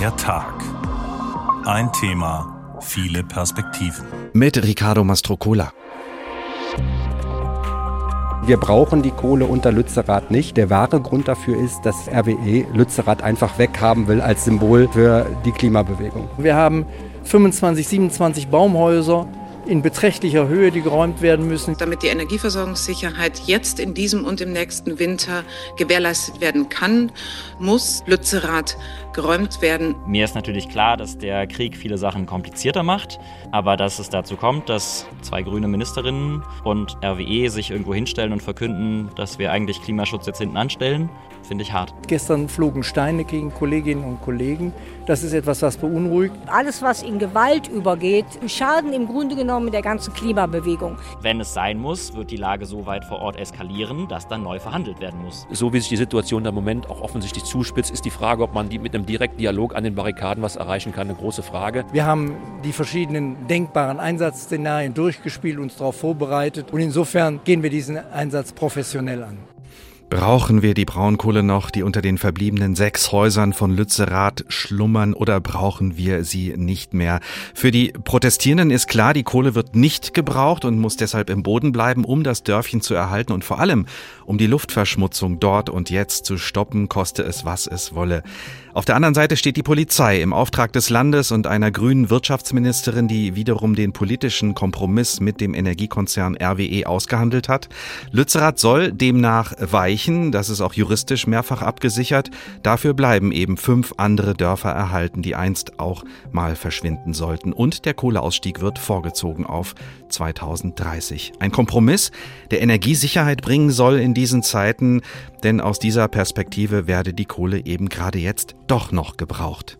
Der Tag. Ein Thema, viele Perspektiven. Mit Riccardo Mastrocola. Wir brauchen die Kohle unter Lützerath nicht. Der wahre Grund dafür ist, dass RWE Lützerath einfach weghaben will als Symbol für die Klimabewegung. Wir haben 25, 27 Baumhäuser in beträchtlicher Höhe, die geräumt werden müssen. Damit die Energieversorgungssicherheit jetzt in diesem und im nächsten Winter gewährleistet werden kann, muss Lützerath geräumt werden. Mir ist natürlich klar, dass der Krieg viele Sachen komplizierter macht, aber dass es dazu kommt, dass zwei grüne Ministerinnen und RWE sich irgendwo hinstellen und verkünden, dass wir eigentlich Klimaschutz jetzt hinten anstellen, finde ich hart. Gestern flogen Steine gegen Kolleginnen und Kollegen. Das ist etwas, was beunruhigt. Alles, was in Gewalt übergeht, schaden im Grunde genommen der ganzen Klimabewegung. Wenn es sein muss, wird die Lage so weit vor Ort eskalieren, dass dann neu verhandelt werden muss. So wie sich die Situation im Moment auch offensichtlich zuspitzt, ist die Frage, ob man die mit einem direkten Dialog an den Barrikaden was erreichen kann, eine große Frage. Wir haben die verschiedenen denkbaren Einsatzszenarien durchgespielt, uns darauf vorbereitet und insofern gehen wir diesen Einsatz professionell an. Brauchen wir die Braunkohle noch, die unter den verbliebenen sechs Häusern von Lützerath schlummern, oder brauchen wir sie nicht mehr? Für die Protestierenden ist klar, die Kohle wird nicht gebraucht und muss deshalb im Boden bleiben, um das Dörfchen zu erhalten und vor allem, um die Luftverschmutzung dort und jetzt zu stoppen, koste es, was es wolle. Auf der anderen Seite steht die Polizei im Auftrag des Landes und einer grünen Wirtschaftsministerin, die wiederum den politischen Kompromiss mit dem Energiekonzern RWE ausgehandelt hat. Lützerath soll demnach weichen, das ist auch juristisch mehrfach abgesichert. Dafür bleiben eben fünf andere Dörfer erhalten, die einst auch mal verschwinden sollten. Und der Kohleausstieg wird vorgezogen auf 2030. Ein Kompromiss, der Energiesicherheit bringen soll in diesen Zeiten, denn aus dieser Perspektive werde die Kohle eben gerade jetzt doch noch gebraucht.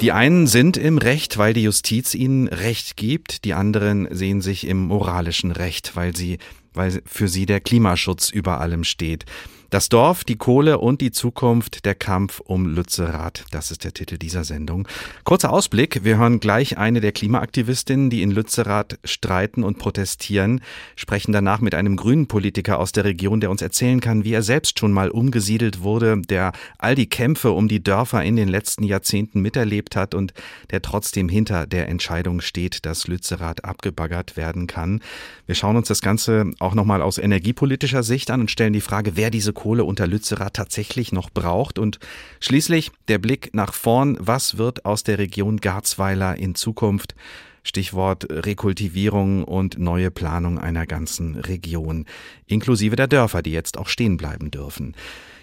Die einen sind im Recht, weil die Justiz ihnen Recht gibt, die anderen sehen sich im moralischen Recht, weil sie weil für sie der Klimaschutz über allem steht. Das Dorf, die Kohle und die Zukunft, der Kampf um Lützerath. Das ist der Titel dieser Sendung. Kurzer Ausblick. Wir hören gleich eine der Klimaaktivistinnen, die in Lützerath streiten und protestieren, sprechen danach mit einem grünen Politiker aus der Region, der uns erzählen kann, wie er selbst schon mal umgesiedelt wurde, der all die Kämpfe um die Dörfer in den letzten Jahrzehnten miterlebt hat und der trotzdem hinter der Entscheidung steht, dass Lützerath abgebaggert werden kann. Wir schauen uns das Ganze auch nochmal aus energiepolitischer Sicht an und stellen die Frage, wer diese Kohle unter Lützerath tatsächlich noch braucht. Und schließlich der Blick nach vorn. Was wird aus der Region Garzweiler in Zukunft? Stichwort Rekultivierung und neue Planung einer ganzen Region, inklusive der Dörfer, die jetzt auch stehen bleiben dürfen.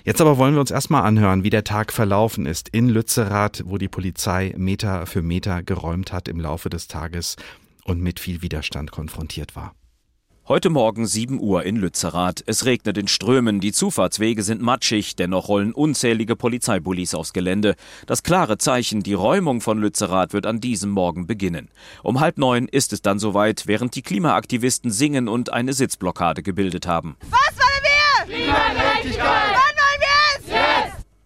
Jetzt aber wollen wir uns erstmal anhören, wie der Tag verlaufen ist in Lützerath, wo die Polizei Meter für Meter geräumt hat im Laufe des Tages und mit viel Widerstand konfrontiert war. Heute Morgen 7 Uhr in Lützerath. Es regnet in Strömen, die Zufahrtswege sind matschig, dennoch rollen unzählige Polizeibullis aufs Gelände. Das klare Zeichen, die Räumung von Lützerath wird an diesem Morgen beginnen. Um halb neun ist es dann soweit, während die Klimaaktivisten singen und eine Sitzblockade gebildet haben. Was wollen wir? Klimagerechtigkeit!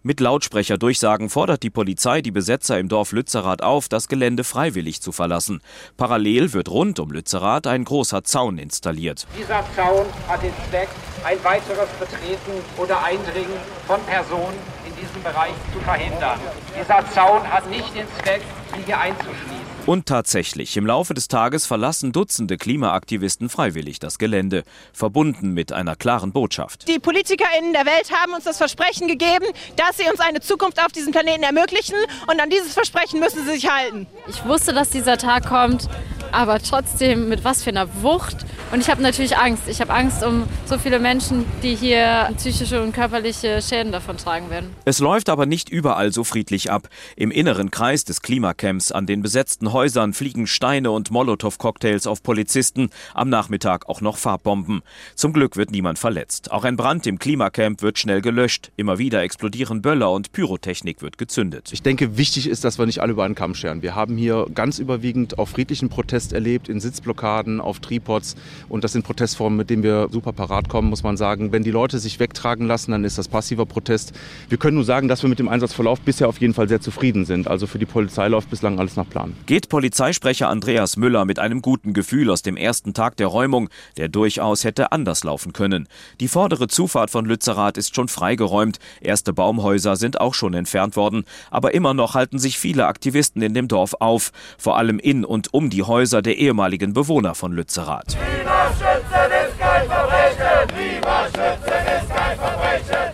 Mit Lautsprecherdurchsagen fordert die Polizei die Besetzer im Dorf Lützerath auf, das Gelände freiwillig zu verlassen. Parallel wird rund um Lützerath ein großer Zaun installiert. Dieser Zaun hat den Zweck, ein weiteres Betreten oder Eindringen von Personen in diesem Bereich zu verhindern. Dieser Zaun hat nicht den Zweck, sie hier einzuschließen. Und tatsächlich, im Laufe des Tages verlassen Dutzende Klimaaktivisten freiwillig das Gelände, verbunden mit einer klaren Botschaft. Die PolitikerInnen der Welt haben uns das Versprechen gegeben, dass sie uns eine Zukunft auf diesem Planeten ermöglichen und an dieses Versprechen müssen sie sich halten. Ich wusste, dass dieser Tag kommt, aber trotzdem mit was für einer Wucht. Und ich habe natürlich Angst. Ich habe Angst um so viele Menschen, die hier psychische und körperliche Schäden davon tragen werden. Es läuft aber nicht überall so friedlich ab. Im inneren Kreis des Klimacamps an den besetzten Häusern fliegen Steine und Molotow-Cocktails auf Polizisten, am Nachmittag auch noch Farbbomben. Zum Glück wird niemand verletzt. Auch ein Brand im Klimacamp wird schnell gelöscht. Immer wieder explodieren Böller und Pyrotechnik wird gezündet. Ich denke, wichtig ist, dass wir nicht alle über einen Kamm scheren. Wir haben hier ganz überwiegend auf friedlichen Protest erlebt, in Sitzblockaden, auf Tripods. Und das sind Protestformen, mit denen wir super parat kommen, muss man sagen. Wenn die Leute sich wegtragen lassen, dann ist das passiver Protest. Wir können nur sagen, dass wir mit dem Einsatzverlauf bisher auf jeden Fall sehr zufrieden sind. Also für die Polizei läuft bislang alles nach Plan. Geht Polizeisprecher Andreas Müller mit einem guten Gefühl aus dem ersten Tag der Räumung, der durchaus hätte anders laufen können. Die vordere Zufahrt von Lützerath ist schon freigeräumt. Erste Baumhäuser sind auch schon entfernt worden. Aber immer noch halten sich viele Aktivisten in dem Dorf auf. Vor allem in und um die Häuser der ehemaligen Bewohner von Lützerath. Verbrechen!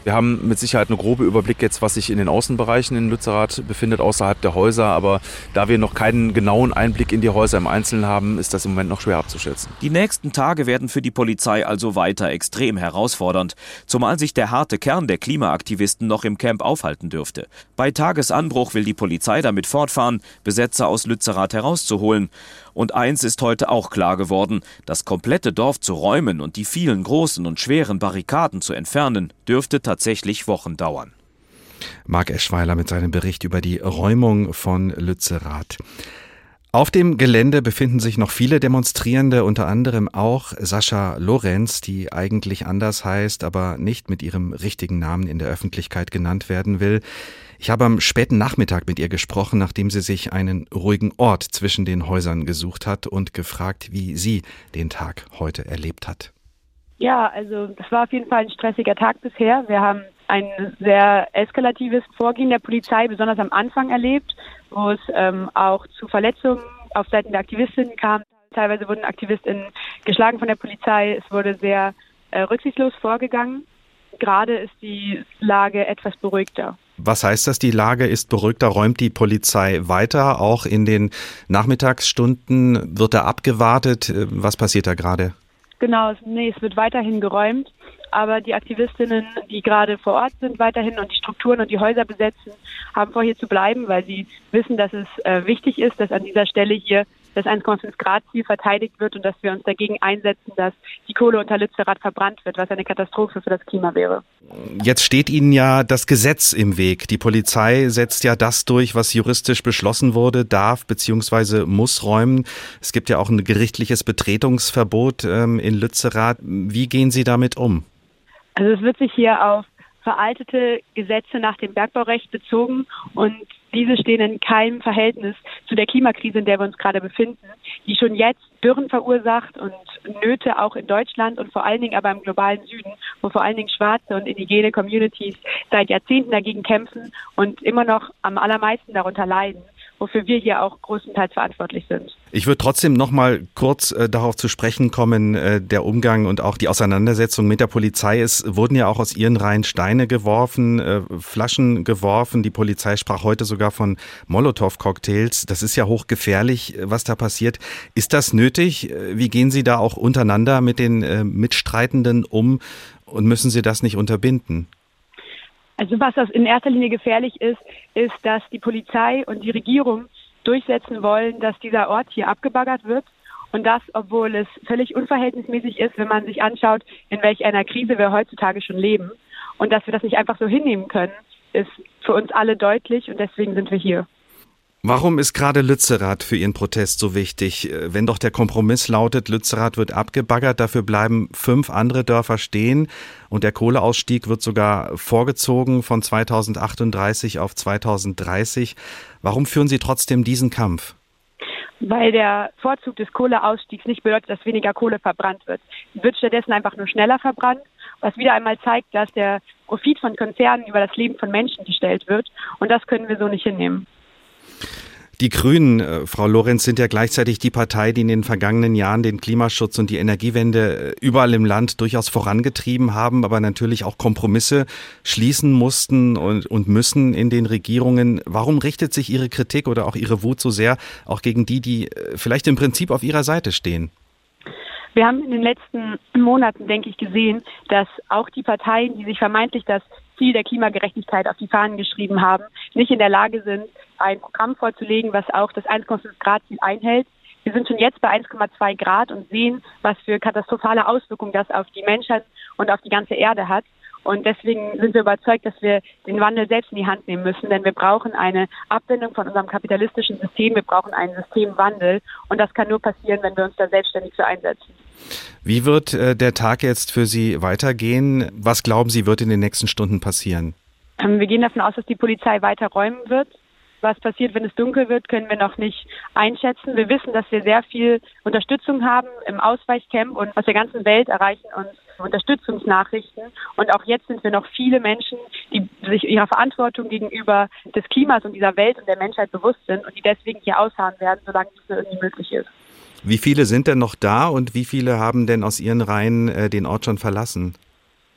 Wir haben mit Sicherheit einen grobe Überblick jetzt, was sich in den Außenbereichen in Lützerath befindet, außerhalb der Häuser. Aber da wir noch keinen genauen Einblick in die Häuser im Einzelnen haben, ist das im Moment noch schwer abzuschätzen. Die nächsten Tage werden für die Polizei also weiter extrem herausfordernd, zumal sich der harte Kern der Klimaaktivisten noch im Camp aufhalten dürfte. Bei Tagesanbruch will die Polizei damit fortfahren, Besetzer aus Lützerath herauszuholen. Und eins ist heute auch klar geworden, das komplette Dorf zu räumen und die vielen großen und schweren Barrikaden zu entfernen, dürfte tatsächlich Wochen dauern. Marc Eschweiler mit seinem Bericht über die Räumung von Lützerath. Auf dem Gelände befinden sich noch viele Demonstrierende, unter anderem auch Sascha Lorenz, die eigentlich anders heißt, aber nicht mit ihrem richtigen Namen in der Öffentlichkeit genannt werden will. Ich habe am späten Nachmittag mit ihr gesprochen, nachdem sie sich einen ruhigen Ort zwischen den Häusern gesucht hat und gefragt, wie sie den Tag heute erlebt hat. Ja, also das war auf jeden Fall ein stressiger Tag bisher. Wir haben ein sehr eskalatives Vorgehen der Polizei, besonders am Anfang erlebt, wo es ähm, auch zu Verletzungen auf Seiten der Aktivistinnen kam. Teilweise wurden Aktivistinnen geschlagen von der Polizei. Es wurde sehr äh, rücksichtslos vorgegangen. Gerade ist die Lage etwas beruhigter. Was heißt das? Die Lage ist beruhigter. Räumt die Polizei weiter? Auch in den Nachmittagsstunden wird da abgewartet. Was passiert da gerade? Genau, nee, es wird weiterhin geräumt. Aber die Aktivistinnen, die gerade vor Ort sind, weiterhin und die Strukturen und die Häuser besetzen, haben vor, hier zu bleiben, weil sie wissen, dass es äh, wichtig ist, dass an dieser Stelle hier das 1,5 Grad Ziel verteidigt wird und dass wir uns dagegen einsetzen, dass die Kohle unter Lützerath verbrannt wird, was eine Katastrophe für das Klima wäre. Jetzt steht Ihnen ja das Gesetz im Weg. Die Polizei setzt ja das durch, was juristisch beschlossen wurde, darf bzw. muss räumen. Es gibt ja auch ein gerichtliches Betretungsverbot ähm, in Lützerath. Wie gehen Sie damit um? Also es wird sich hier auf veraltete Gesetze nach dem Bergbaurecht bezogen und diese stehen in keinem Verhältnis zu der Klimakrise, in der wir uns gerade befinden, die schon jetzt Dürren verursacht und Nöte auch in Deutschland und vor allen Dingen aber im globalen Süden, wo vor allen Dingen schwarze und indigene Communities seit Jahrzehnten dagegen kämpfen und immer noch am allermeisten darunter leiden wofür wir hier auch größtenteils verantwortlich sind. Ich würde trotzdem noch mal kurz äh, darauf zu sprechen kommen, äh, der Umgang und auch die Auseinandersetzung mit der Polizei. Es wurden ja auch aus ihren Reihen Steine geworfen, äh, Flaschen geworfen. Die Polizei sprach heute sogar von Molotow-Cocktails. Das ist ja hochgefährlich, äh, was da passiert. Ist das nötig? Äh, wie gehen Sie da auch untereinander mit den äh, Mitstreitenden um und müssen Sie das nicht unterbinden? Also was das in erster Linie gefährlich ist, ist, dass die Polizei und die Regierung durchsetzen wollen, dass dieser Ort hier abgebaggert wird. Und das, obwohl es völlig unverhältnismäßig ist, wenn man sich anschaut, in welch einer Krise wir heutzutage schon leben. Und dass wir das nicht einfach so hinnehmen können, ist für uns alle deutlich und deswegen sind wir hier. Warum ist gerade Lützerath für Ihren Protest so wichtig? Äh, wenn doch der Kompromiss lautet, Lützerath wird abgebaggert, dafür bleiben fünf andere Dörfer stehen und der Kohleausstieg wird sogar vorgezogen von 2038 auf 2030. Warum führen Sie trotzdem diesen Kampf? Weil der Vorzug des Kohleausstiegs nicht bedeutet, dass weniger Kohle verbrannt wird. Sie wird stattdessen einfach nur schneller verbrannt, was wieder einmal zeigt, dass der Profit von Konzernen über das Leben von Menschen gestellt wird. Und das können wir so nicht hinnehmen. Die Grünen, äh, Frau Lorenz, sind ja gleichzeitig die Partei, die in den vergangenen Jahren den Klimaschutz und die Energiewende äh, überall im Land durchaus vorangetrieben haben, aber natürlich auch Kompromisse schließen mussten und, und müssen in den Regierungen. Warum richtet sich Ihre Kritik oder auch Ihre Wut so sehr auch gegen die, die äh, vielleicht im Prinzip auf Ihrer Seite stehen? Wir haben in den letzten Monaten, denke ich, gesehen, dass auch die Parteien, die sich vermeintlich das Ziel der Klimagerechtigkeit auf die Fahnen geschrieben haben, nicht in der Lage sind, ein Programm vorzulegen, was auch das 1,5 Grad Ziel einhält. Wir sind schon jetzt bei 1,2 Grad und sehen, was für katastrophale Auswirkungen das auf die Menschheit und auf die ganze Erde hat. Und deswegen sind wir überzeugt, dass wir den Wandel selbst in die Hand nehmen müssen, denn wir brauchen eine Abwendung von unserem kapitalistischen System, wir brauchen einen Systemwandel und das kann nur passieren, wenn wir uns da selbstständig für einsetzen. Wie wird äh, der Tag jetzt für Sie weitergehen? Was glauben Sie, wird in den nächsten Stunden passieren? Ähm, wir gehen davon aus, dass die Polizei weiter räumen wird. Was passiert, wenn es dunkel wird, können wir noch nicht einschätzen. Wir wissen, dass wir sehr viel Unterstützung haben im Ausweichcamp und aus der ganzen Welt erreichen uns Unterstützungsnachrichten. Und auch jetzt sind wir noch viele Menschen, die sich ihrer Verantwortung gegenüber des Klimas und dieser Welt und der Menschheit bewusst sind und die deswegen hier ausharren werden, solange es irgendwie möglich ist. Wie viele sind denn noch da und wie viele haben denn aus ihren Reihen äh, den Ort schon verlassen?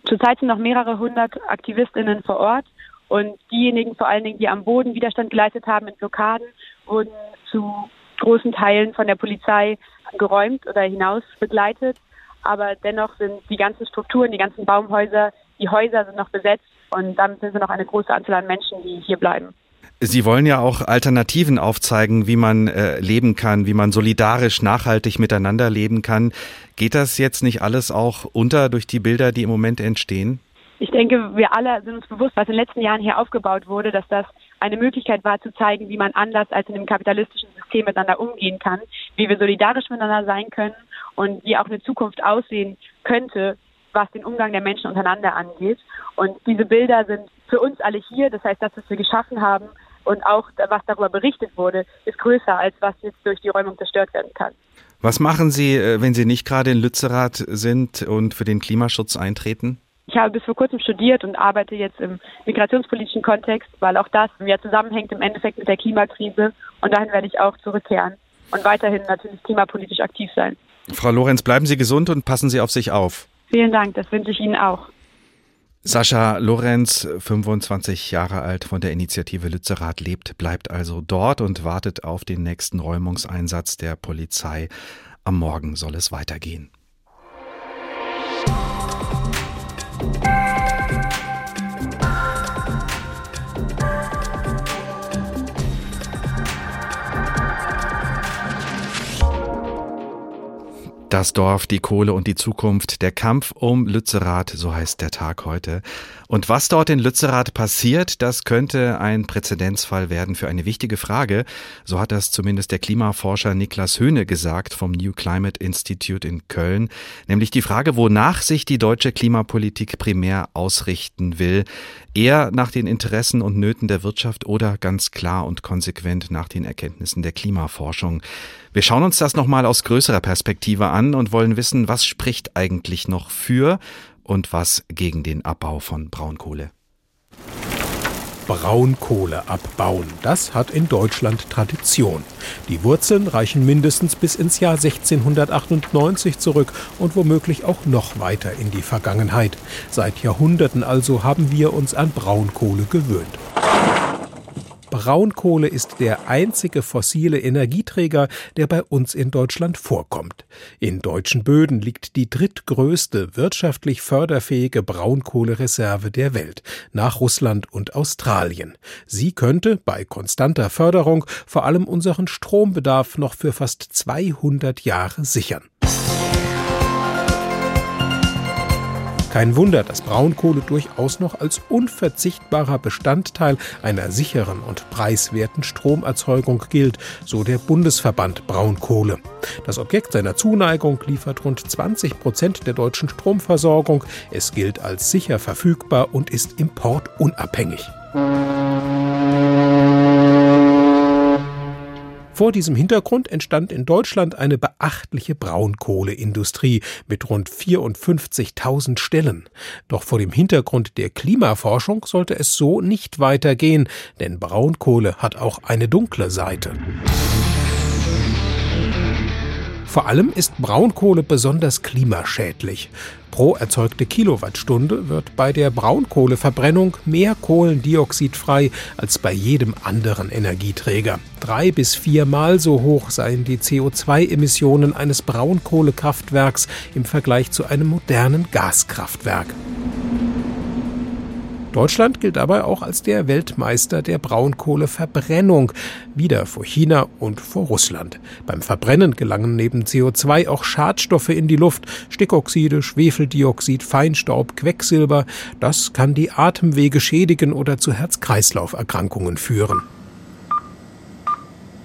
Zurzeit sind noch mehrere hundert AktivistInnen vor Ort und diejenigen vor allen Dingen, die am Boden Widerstand geleistet haben in Blockaden, wurden zu großen Teilen von der Polizei geräumt oder hinaus begleitet. Aber dennoch sind die ganzen Strukturen, die ganzen Baumhäuser, die Häuser sind noch besetzt und damit sind wir noch eine große Anzahl an Menschen, die hier bleiben. Sie wollen ja auch Alternativen aufzeigen, wie man äh, leben kann, wie man solidarisch, nachhaltig miteinander leben kann. Geht das jetzt nicht alles auch unter durch die Bilder, die im Moment entstehen? Ich denke, wir alle sind uns bewusst, was in den letzten Jahren hier aufgebaut wurde, dass das eine Möglichkeit war zu zeigen, wie man anders als in dem kapitalistischen System miteinander umgehen kann, wie wir solidarisch miteinander sein können und wie auch eine Zukunft aussehen könnte, was den Umgang der Menschen untereinander angeht. Und diese Bilder sind für uns alle hier. Das heißt, das, was wir geschaffen haben und auch was darüber berichtet wurde, ist größer als was jetzt durch die Räumung zerstört werden kann. Was machen Sie, äh, wenn Sie nicht gerade in Lützerath sind und für den Klimaschutz eintreten? Ich habe bis vor kurzem studiert und arbeite jetzt im migrationspolitischen Kontext, weil auch das ja zusammenhängt im Endeffekt mit der Klimakrise. Und dahin werde ich auch zurückkehren und weiterhin natürlich klimapolitisch aktiv sein. Frau Lorenz, bleiben Sie gesund und passen Sie auf sich auf. Vielen Dank, das wünsche ich Ihnen auch. Sascha Lorenz, 25 Jahre alt, von der Initiative Lützerath lebt, bleibt also dort und wartet auf den nächsten Räumungseinsatz der Polizei. Am Morgen soll es weitergehen. Das Dorf, die Kohle und die Zukunft, der Kampf um Lützerath, so heißt der Tag heute. Und was dort in Lützerath passiert, das könnte ein Präzedenzfall werden für eine wichtige Frage. So hat das zumindest der Klimaforscher Niklas Höhne gesagt vom New Climate Institute in Köln. Nämlich die Frage, wonach sich die deutsche Klimapolitik primär ausrichten will. Eher nach den Interessen und Nöten der Wirtschaft oder ganz klar und konsequent nach den Erkenntnissen der Klimaforschung. Wir schauen uns das nochmal aus größerer Perspektive an und wollen wissen, was spricht eigentlich noch für und was gegen den Abbau von Braunkohle. Braunkohle abbauen. Das hat in Deutschland Tradition. Die Wurzeln reichen mindestens bis ins Jahr 1698 zurück und womöglich auch noch weiter in die Vergangenheit. Seit Jahrhunderten also haben wir uns an Braunkohle gewöhnt. Braunkohle ist der einzige fossile Energieträger, der bei uns in Deutschland vorkommt. In deutschen Böden liegt die drittgrößte wirtschaftlich förderfähige Braunkohlereserve der Welt, nach Russland und Australien. Sie könnte bei konstanter Förderung vor allem unseren Strombedarf noch für fast 200 Jahre sichern. Kein Wunder, dass Braunkohle durchaus noch als unverzichtbarer Bestandteil einer sicheren und preiswerten Stromerzeugung gilt, so der Bundesverband Braunkohle. Das Objekt seiner Zuneigung liefert rund 20 Prozent der deutschen Stromversorgung. Es gilt als sicher verfügbar und ist importunabhängig. Vor diesem Hintergrund entstand in Deutschland eine beachtliche Braunkohleindustrie mit rund 54.000 Stellen. Doch vor dem Hintergrund der Klimaforschung sollte es so nicht weitergehen, denn Braunkohle hat auch eine dunkle Seite. Vor allem ist Braunkohle besonders klimaschädlich. Pro erzeugte Kilowattstunde wird bei der Braunkohleverbrennung mehr Kohlendioxid frei als bei jedem anderen Energieträger. Drei bis viermal so hoch seien die CO2-Emissionen eines Braunkohlekraftwerks im Vergleich zu einem modernen Gaskraftwerk. Deutschland gilt dabei auch als der Weltmeister der Braunkohleverbrennung, wieder vor China und vor Russland. Beim Verbrennen gelangen neben CO2 auch Schadstoffe in die Luft, Stickoxide, Schwefeldioxid, Feinstaub, Quecksilber. Das kann die Atemwege schädigen oder zu Herz-Kreislauf-Erkrankungen führen.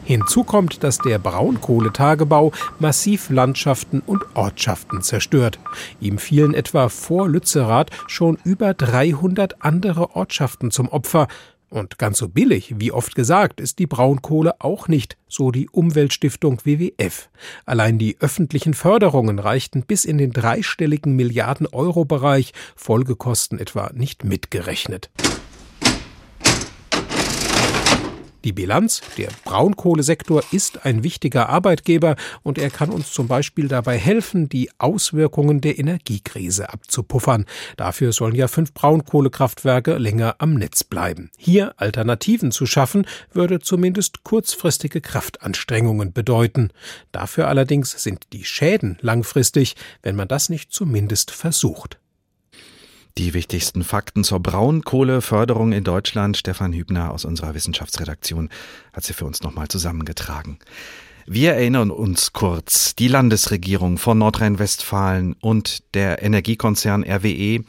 Hinzu kommt, dass der Braunkohletagebau massiv Landschaften und Ortschaften zerstört. Ihm fielen etwa vor Lützerath schon über 300 andere Ortschaften zum Opfer. Und ganz so billig, wie oft gesagt, ist die Braunkohle auch nicht, so die Umweltstiftung WWF. Allein die öffentlichen Förderungen reichten bis in den dreistelligen Milliarden Euro Bereich, Folgekosten etwa nicht mitgerechnet. Die Bilanz, der Braunkohlesektor ist ein wichtiger Arbeitgeber und er kann uns zum Beispiel dabei helfen, die Auswirkungen der Energiekrise abzupuffern. Dafür sollen ja fünf Braunkohlekraftwerke länger am Netz bleiben. Hier Alternativen zu schaffen, würde zumindest kurzfristige Kraftanstrengungen bedeuten. Dafür allerdings sind die Schäden langfristig, wenn man das nicht zumindest versucht. Die wichtigsten Fakten zur Braunkohleförderung in Deutschland. Stefan Hübner aus unserer Wissenschaftsredaktion hat sie für uns nochmal zusammengetragen. Wir erinnern uns kurz, die Landesregierung von Nordrhein-Westfalen und der Energiekonzern RWE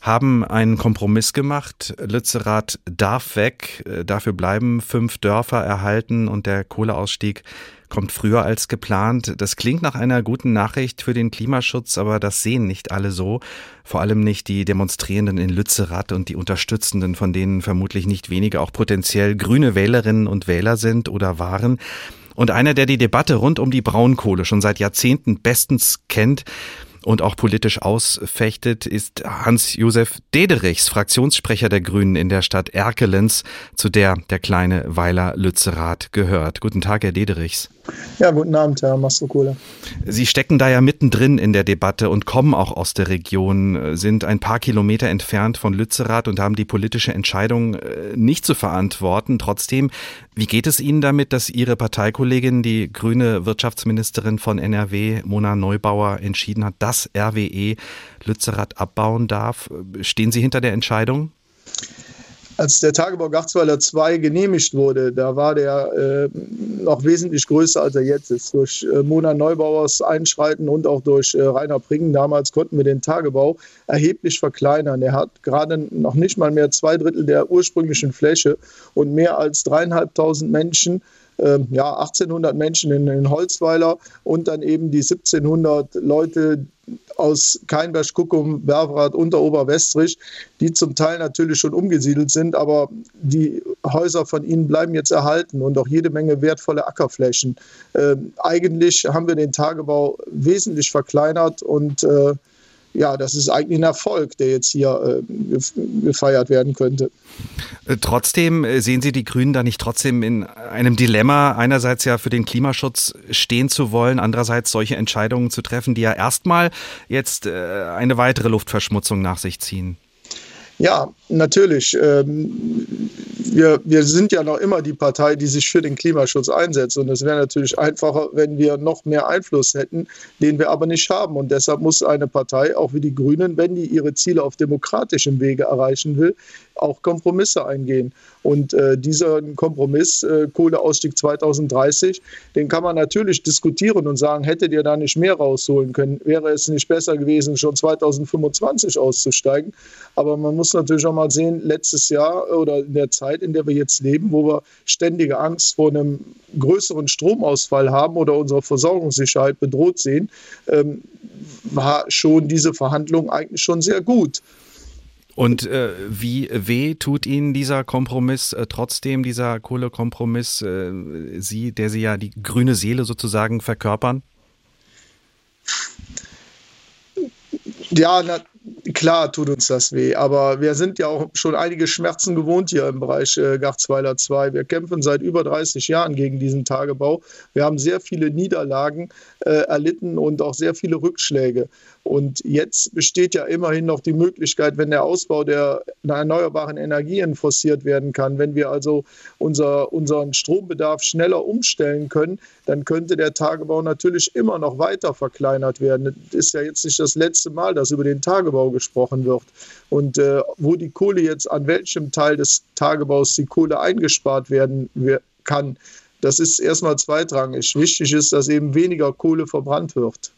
haben einen Kompromiss gemacht. Lützerath darf weg, dafür bleiben fünf Dörfer erhalten und der Kohleausstieg kommt früher als geplant. Das klingt nach einer guten Nachricht für den Klimaschutz, aber das sehen nicht alle so. Vor allem nicht die Demonstrierenden in Lützerath und die Unterstützenden, von denen vermutlich nicht wenige auch potenziell grüne Wählerinnen und Wähler sind oder waren. Und einer, der die Debatte rund um die Braunkohle schon seit Jahrzehnten bestens kennt, und auch politisch ausfechtet, ist Hans-Josef Dederichs, Fraktionssprecher der Grünen in der Stadt Erkelenz, zu der der kleine Weiler Lützerath gehört. Guten Tag, Herr Dederichs. Ja, guten Abend, Herr Mastrokole. Sie stecken da ja mittendrin in der Debatte und kommen auch aus der Region, sind ein paar Kilometer entfernt von Lützerath und haben die politische Entscheidung äh, nicht zu verantworten. Trotzdem, wie geht es Ihnen damit, dass Ihre Parteikollegin, die grüne Wirtschaftsministerin von NRW, Mona Neubauer, entschieden hat, dass RWE Lützerath abbauen darf? Stehen Sie hinter der Entscheidung? Als der Tagebau Gachsweiler 2 genehmigt wurde, da war der äh, noch wesentlich größer, als er jetzt ist. Durch äh, Mona Neubauers Einschreiten und auch durch äh, Rainer Pringen damals konnten wir den Tagebau erheblich verkleinern. Er hat gerade noch nicht mal mehr zwei Drittel der ursprünglichen Fläche und mehr als dreieinhalbtausend Menschen ja, 1800 Menschen in, in Holzweiler und dann eben die 1700 Leute aus Keinberg, Kuckum, Berwrath, Unteroberwestrich, die zum Teil natürlich schon umgesiedelt sind, aber die Häuser von ihnen bleiben jetzt erhalten und auch jede Menge wertvolle Ackerflächen. Ähm, eigentlich haben wir den Tagebau wesentlich verkleinert und äh, ja, das ist eigentlich ein Erfolg, der jetzt hier äh, gefeiert werden könnte. Äh, trotzdem äh, sehen Sie die Grünen da nicht trotzdem in einem Dilemma, einerseits ja für den Klimaschutz stehen zu wollen, andererseits solche Entscheidungen zu treffen, die ja erstmal jetzt eine weitere Luftverschmutzung nach sich ziehen? Ja, natürlich. Ähm, wir, wir sind ja noch immer die Partei, die sich für den Klimaschutz einsetzt. Und es wäre natürlich einfacher, wenn wir noch mehr Einfluss hätten, den wir aber nicht haben. Und deshalb muss eine Partei, auch wie die Grünen, wenn die ihre Ziele auf demokratischem Wege erreichen will, auch Kompromisse eingehen. Und äh, dieser Kompromiss, äh, Kohleausstieg 2030, den kann man natürlich diskutieren und sagen, hättet ihr da nicht mehr rausholen können, wäre es nicht besser gewesen, schon 2025 auszusteigen. Aber man muss natürlich auch mal sehen, letztes Jahr oder in der Zeit, in der wir jetzt leben, wo wir ständige Angst vor einem größeren Stromausfall haben oder unsere Versorgungssicherheit bedroht sehen, ähm, war schon diese Verhandlung eigentlich schon sehr gut. Und äh, wie weh tut Ihnen dieser Kompromiss äh, trotzdem, dieser Kohlekompromiss, äh, Sie, der Sie ja die grüne Seele sozusagen verkörpern? Ja, na, klar tut uns das weh, aber wir sind ja auch schon einige Schmerzen gewohnt hier im Bereich äh, Gachsweiler 2. Wir kämpfen seit über 30 Jahren gegen diesen Tagebau. Wir haben sehr viele Niederlagen äh, erlitten und auch sehr viele Rückschläge. Und jetzt besteht ja immerhin noch die Möglichkeit, wenn der Ausbau der erneuerbaren Energien forciert werden kann, wenn wir also unser, unseren Strombedarf schneller umstellen können, dann könnte der Tagebau natürlich immer noch weiter verkleinert werden. Es ist ja jetzt nicht das letzte Mal, dass über den Tagebau gesprochen wird. Und äh, wo die Kohle jetzt, an welchem Teil des Tagebaus die Kohle eingespart werden kann, das ist erstmal zweitrangig. Wichtig ist, dass eben weniger Kohle verbrannt wird.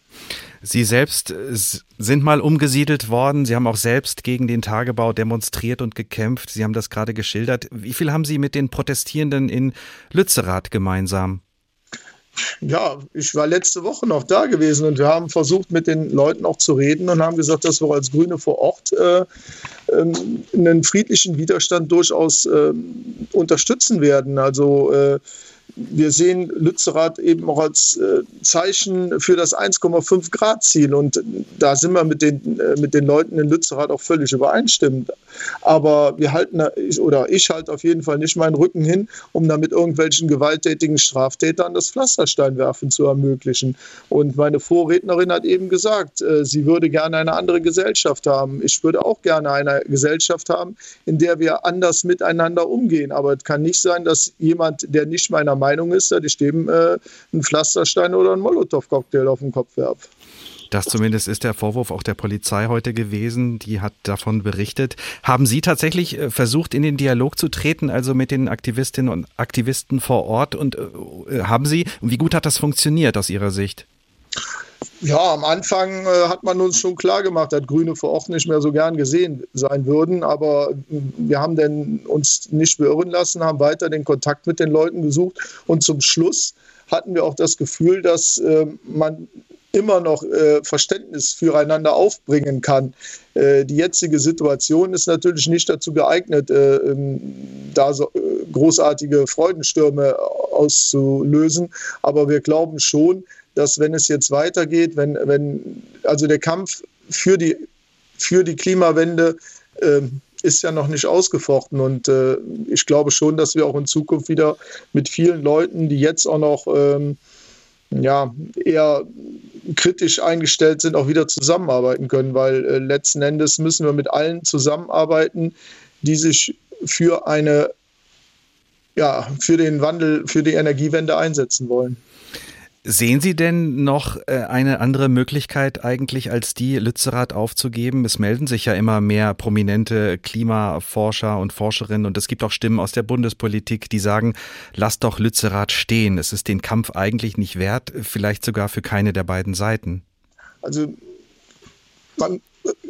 Sie selbst äh, sind mal umgesiedelt worden. Sie haben auch selbst gegen den Tagebau demonstriert und gekämpft. Sie haben das gerade geschildert. Wie viel haben Sie mit den Protestierenden in Lützerath gemeinsam? Ja, ich war letzte Woche noch da gewesen und wir haben versucht, mit den Leuten auch zu reden und haben gesagt, dass wir als Grüne vor Ort äh, ähm, einen friedlichen Widerstand durchaus äh, unterstützen werden. Also äh, wir sehen Lützerath eben auch als äh, Zeichen für das 1,5 Grad Ziel und da sind wir mit den, äh, mit den Leuten in Lützerath auch völlig übereinstimmend. Aber wir halten, oder ich halte auf jeden Fall nicht meinen Rücken hin, um damit irgendwelchen gewalttätigen Straftätern das Pflastersteinwerfen zu ermöglichen. Und meine Vorrednerin hat eben gesagt, äh, sie würde gerne eine andere Gesellschaft haben. Ich würde auch gerne eine Gesellschaft haben, in der wir anders miteinander umgehen. Aber es kann nicht sein, dass jemand, der nicht meiner Meinung ist, dass ich dem äh, einen Pflasterstein oder einen Molotow-Cocktail auf den Kopf werfe. Das zumindest ist der Vorwurf auch der Polizei heute gewesen. Die hat davon berichtet. Haben Sie tatsächlich äh, versucht, in den Dialog zu treten, also mit den Aktivistinnen und Aktivisten vor Ort? Und äh, haben Sie, wie gut hat das funktioniert aus Ihrer Sicht? Ja, am Anfang äh, hat man uns schon klar gemacht, dass Grüne vor Ort nicht mehr so gern gesehen sein würden. Aber wir haben denn uns nicht beirren lassen, haben weiter den Kontakt mit den Leuten gesucht. Und zum Schluss hatten wir auch das Gefühl, dass äh, man immer noch äh, Verständnis füreinander aufbringen kann. Äh, die jetzige Situation ist natürlich nicht dazu geeignet, äh, ähm, da so äh, großartige Freudenstürme auszulösen. Aber wir glauben schon, dass wenn es jetzt weitergeht, wenn, wenn also der Kampf für die, für die Klimawende ähm, ist ja noch nicht ausgefochten. Und äh, ich glaube schon, dass wir auch in Zukunft wieder mit vielen Leuten, die jetzt auch noch ähm, ja, eher kritisch eingestellt sind, auch wieder zusammenarbeiten können, weil äh, letzten Endes müssen wir mit allen zusammenarbeiten, die sich für eine ja, für den Wandel, für die Energiewende einsetzen wollen. Sehen Sie denn noch äh, eine andere Möglichkeit eigentlich als die, Lützerath aufzugeben? Es melden sich ja immer mehr prominente Klimaforscher und Forscherinnen und es gibt auch Stimmen aus der Bundespolitik, die sagen, lasst doch Lützerath stehen. Es ist den Kampf eigentlich nicht wert, vielleicht sogar für keine der beiden Seiten. Also man,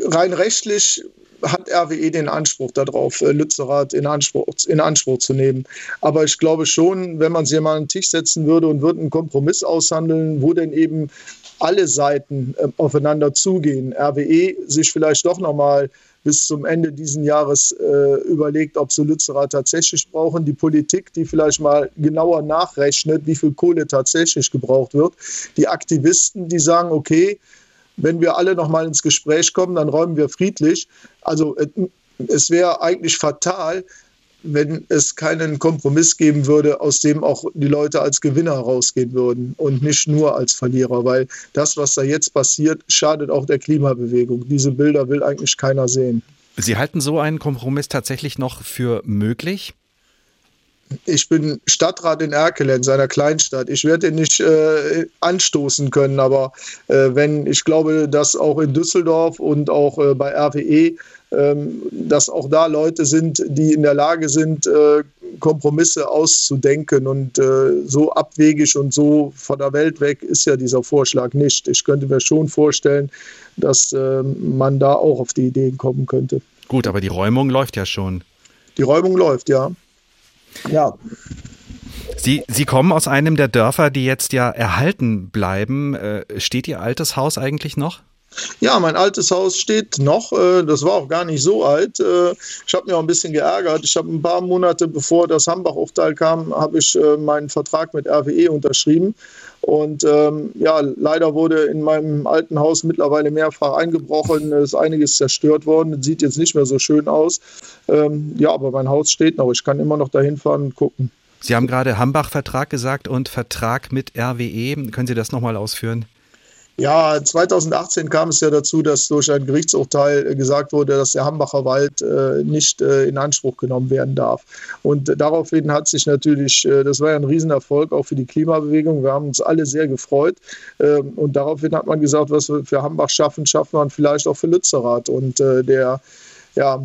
rein rechtlich hat RWE den Anspruch darauf, äh, Lützerath in Anspruch, in Anspruch zu nehmen. Aber ich glaube schon, wenn man sich mal an den Tisch setzen würde und würde einen Kompromiss aushandeln, wo denn eben alle Seiten äh, aufeinander zugehen, RWE sich vielleicht doch nochmal bis zum Ende dieses Jahres äh, überlegt, ob sie Lützerath tatsächlich brauchen. Die Politik, die vielleicht mal genauer nachrechnet, wie viel Kohle tatsächlich gebraucht wird. Die Aktivisten, die sagen, okay, wenn wir alle noch mal ins Gespräch kommen, dann räumen wir friedlich. Also äh, es wäre eigentlich fatal, wenn es keinen Kompromiss geben würde, aus dem auch die Leute als Gewinner rausgehen würden und nicht nur als Verlierer, weil das, was da jetzt passiert, schadet auch der Klimabewegung. Diese Bilder will eigentlich keiner sehen. Sie halten so einen Kompromiss tatsächlich noch für möglich? Ich bin Stadtrat in Erkelen, seiner Kleinstadt. Ich werde ihn nicht äh, anstoßen können, aber äh, wenn ich glaube, dass auch in Düsseldorf und auch äh, bei RWE, ähm, dass auch da Leute sind, die in der Lage sind, äh, Kompromisse auszudenken und äh, so abwegig und so von der Welt weg ist ja dieser Vorschlag nicht. Ich könnte mir schon vorstellen, dass ähm, man da auch auf die Ideen kommen könnte. Gut, aber die Räumung läuft ja schon. Die Räumung läuft, ja. Ja. Sie, Sie kommen aus einem der Dörfer, die jetzt ja erhalten bleiben. Äh, steht Ihr altes Haus eigentlich noch? Ja, mein altes Haus steht noch. Äh, das war auch gar nicht so alt. Äh, ich habe mich auch ein bisschen geärgert. Ich habe ein paar Monate bevor das Hambach-Urteil kam, habe ich meinen Vertrag mit RWE unterschrieben. Und ähm, ja, leider wurde in meinem alten Haus mittlerweile mehrfach eingebrochen, es ist einiges zerstört worden, sieht jetzt nicht mehr so schön aus. Ähm, ja, aber mein Haus steht noch, ich kann immer noch dahin fahren und gucken. Sie haben gerade Hambach-Vertrag gesagt und Vertrag mit RWE. Können Sie das nochmal ausführen? Ja, 2018 kam es ja dazu, dass durch ein Gerichtsurteil gesagt wurde, dass der Hambacher Wald äh, nicht äh, in Anspruch genommen werden darf. Und äh, daraufhin hat sich natürlich, äh, das war ja ein Riesenerfolg auch für die Klimabewegung. Wir haben uns alle sehr gefreut. Ähm, und daraufhin hat man gesagt, was wir für Hambach schaffen, schaffen wir vielleicht auch für Lützerath. Und äh, der ja,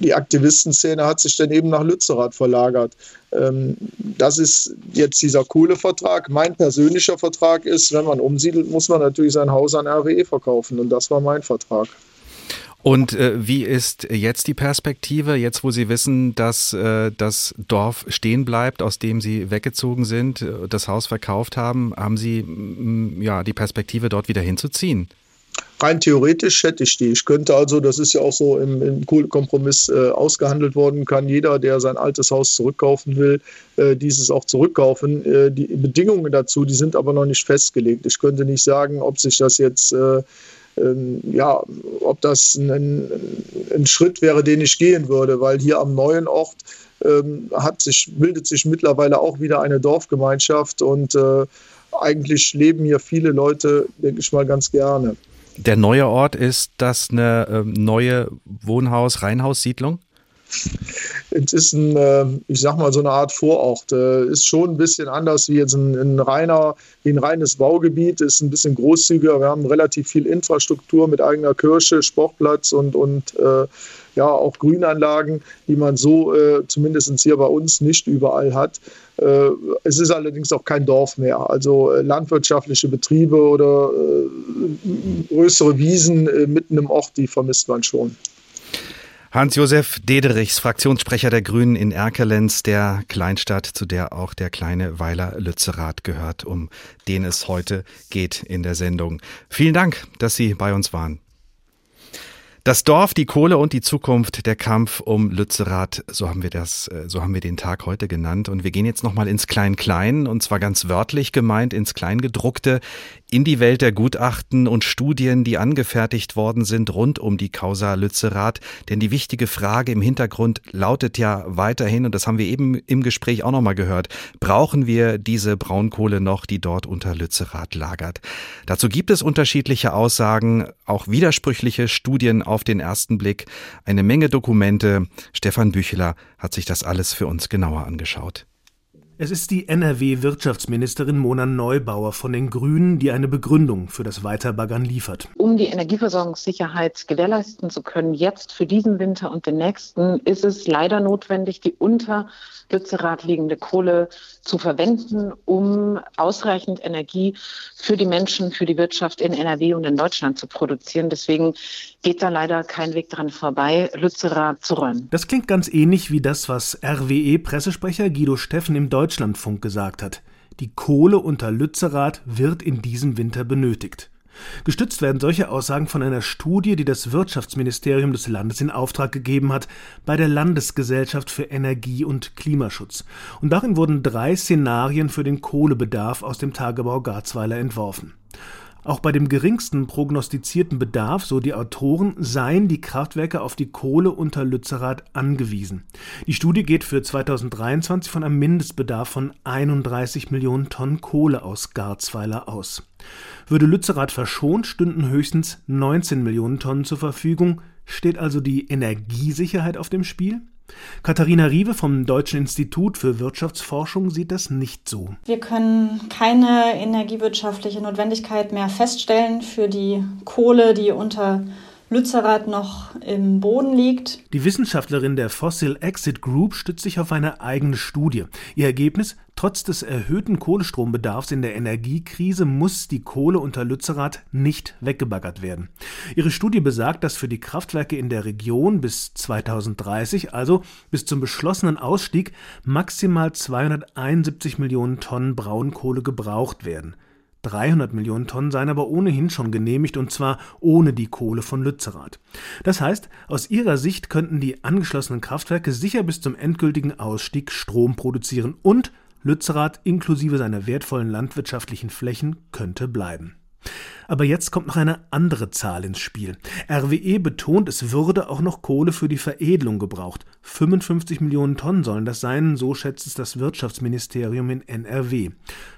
die Aktivistenszene hat sich dann eben nach Lützerath verlagert. Ähm, das ist jetzt dieser Kohlevertrag. Mein persönlicher Vertrag ist, wenn man umsiedelt, muss man natürlich sein Haus an RWE verkaufen. Und das war mein Vertrag. Und äh, wie ist jetzt die Perspektive, jetzt wo Sie wissen, dass äh, das Dorf stehen bleibt, aus dem Sie weggezogen sind, äh, das Haus verkauft haben, haben Sie mm, ja die Perspektive, dort wieder hinzuziehen? Rein theoretisch hätte ich die. Ich könnte also, das ist ja auch so im, im Kohlekompromiss äh, ausgehandelt worden, kann jeder, der sein altes Haus zurückkaufen will, äh, dieses auch zurückkaufen. Äh, die Bedingungen dazu, die sind aber noch nicht festgelegt. Ich könnte nicht sagen, ob sich das jetzt äh, ähm, ja, ob das ein, ein, Schritt wäre, den ich gehen würde, weil hier am neuen Ort ähm, hat sich, bildet sich mittlerweile auch wieder eine Dorfgemeinschaft und äh, eigentlich leben hier viele Leute, denke ich mal, ganz gerne. Der neue Ort ist das eine äh, neue Wohnhaus-Reihenhaussiedlung? Es ist ein, äh, ich sag mal, so eine Art Vorort. Äh, ist schon ein bisschen anders wie jetzt ein, ein, reiner, wie ein reines Baugebiet, ist ein bisschen großzügiger. Wir haben relativ viel Infrastruktur mit eigener Kirche, Sportplatz und, und äh, ja, auch Grünanlagen, die man so äh, zumindest hier bei uns nicht überall hat. Äh, es ist allerdings auch kein Dorf mehr. Also äh, landwirtschaftliche Betriebe oder größere Wiesen mitten im Ort, die vermisst man schon. Hans-Josef Dederichs, Fraktionssprecher der Grünen in Erkelenz, der Kleinstadt, zu der auch der kleine Weiler Lützerath gehört, um den es heute geht in der Sendung. Vielen Dank, dass Sie bei uns waren. Das Dorf, die Kohle und die Zukunft, der Kampf um Lützerath, so haben wir das, äh, so haben wir den Tag heute genannt. Und wir gehen jetzt nochmal ins Klein-Klein, und zwar ganz wörtlich gemeint, ins Kleingedruckte, in die Welt der Gutachten und Studien, die angefertigt worden sind rund um die Causa Lützerath. Denn die wichtige Frage im Hintergrund lautet ja weiterhin, und das haben wir eben im Gespräch auch nochmal gehört, brauchen wir diese Braunkohle noch, die dort unter Lützerath lagert? Dazu gibt es unterschiedliche Aussagen, auch widersprüchliche Studien auf den ersten Blick, eine Menge Dokumente. Stefan Bücheler hat sich das alles für uns genauer angeschaut. Es ist die NRW-Wirtschaftsministerin Mona Neubauer von den Grünen, die eine Begründung für das Weiterbaggern liefert. Um die Energieversorgungssicherheit gewährleisten zu können, jetzt für diesen Winter und den nächsten, ist es leider notwendig, die unter Lützerath liegende Kohle zu verwenden, um ausreichend Energie für die Menschen, für die Wirtschaft in NRW und in Deutschland zu produzieren. Deswegen geht da leider kein Weg dran vorbei, Lützerath zu räumen. Das klingt ganz ähnlich wie das, was RWE-Pressesprecher Guido Steffen im Deutschlandfunk gesagt hat. Die Kohle unter Lützerath wird in diesem Winter benötigt. Gestützt werden solche Aussagen von einer Studie, die das Wirtschaftsministerium des Landes in Auftrag gegeben hat, bei der Landesgesellschaft für Energie und Klimaschutz. Und darin wurden drei Szenarien für den Kohlebedarf aus dem Tagebau Garzweiler entworfen. Auch bei dem geringsten prognostizierten Bedarf, so die Autoren, seien die Kraftwerke auf die Kohle unter Lützerath angewiesen. Die Studie geht für 2023 von einem Mindestbedarf von 31 Millionen Tonnen Kohle aus Garzweiler aus. Würde Lützerath verschont, stünden höchstens 19 Millionen Tonnen zur Verfügung. Steht also die Energiesicherheit auf dem Spiel? Katharina Riewe vom Deutschen Institut für Wirtschaftsforschung sieht das nicht so. Wir können keine energiewirtschaftliche Notwendigkeit mehr feststellen für die Kohle, die unter Lützerath noch im Boden liegt. Die Wissenschaftlerin der Fossil Exit Group stützt sich auf eine eigene Studie. Ihr Ergebnis, trotz des erhöhten Kohlestrombedarfs in der Energiekrise muss die Kohle unter Lützerath nicht weggebaggert werden. Ihre Studie besagt, dass für die Kraftwerke in der Region bis 2030, also bis zum beschlossenen Ausstieg, maximal 271 Millionen Tonnen Braunkohle gebraucht werden. 300 Millionen Tonnen seien aber ohnehin schon genehmigt und zwar ohne die Kohle von Lützerath. Das heißt, aus ihrer Sicht könnten die angeschlossenen Kraftwerke sicher bis zum endgültigen Ausstieg Strom produzieren und Lützerath inklusive seiner wertvollen landwirtschaftlichen Flächen könnte bleiben. Aber jetzt kommt noch eine andere Zahl ins Spiel. RWE betont, es würde auch noch Kohle für die Veredelung gebraucht. 55 Millionen Tonnen sollen das sein, so schätzt es das Wirtschaftsministerium in NRW.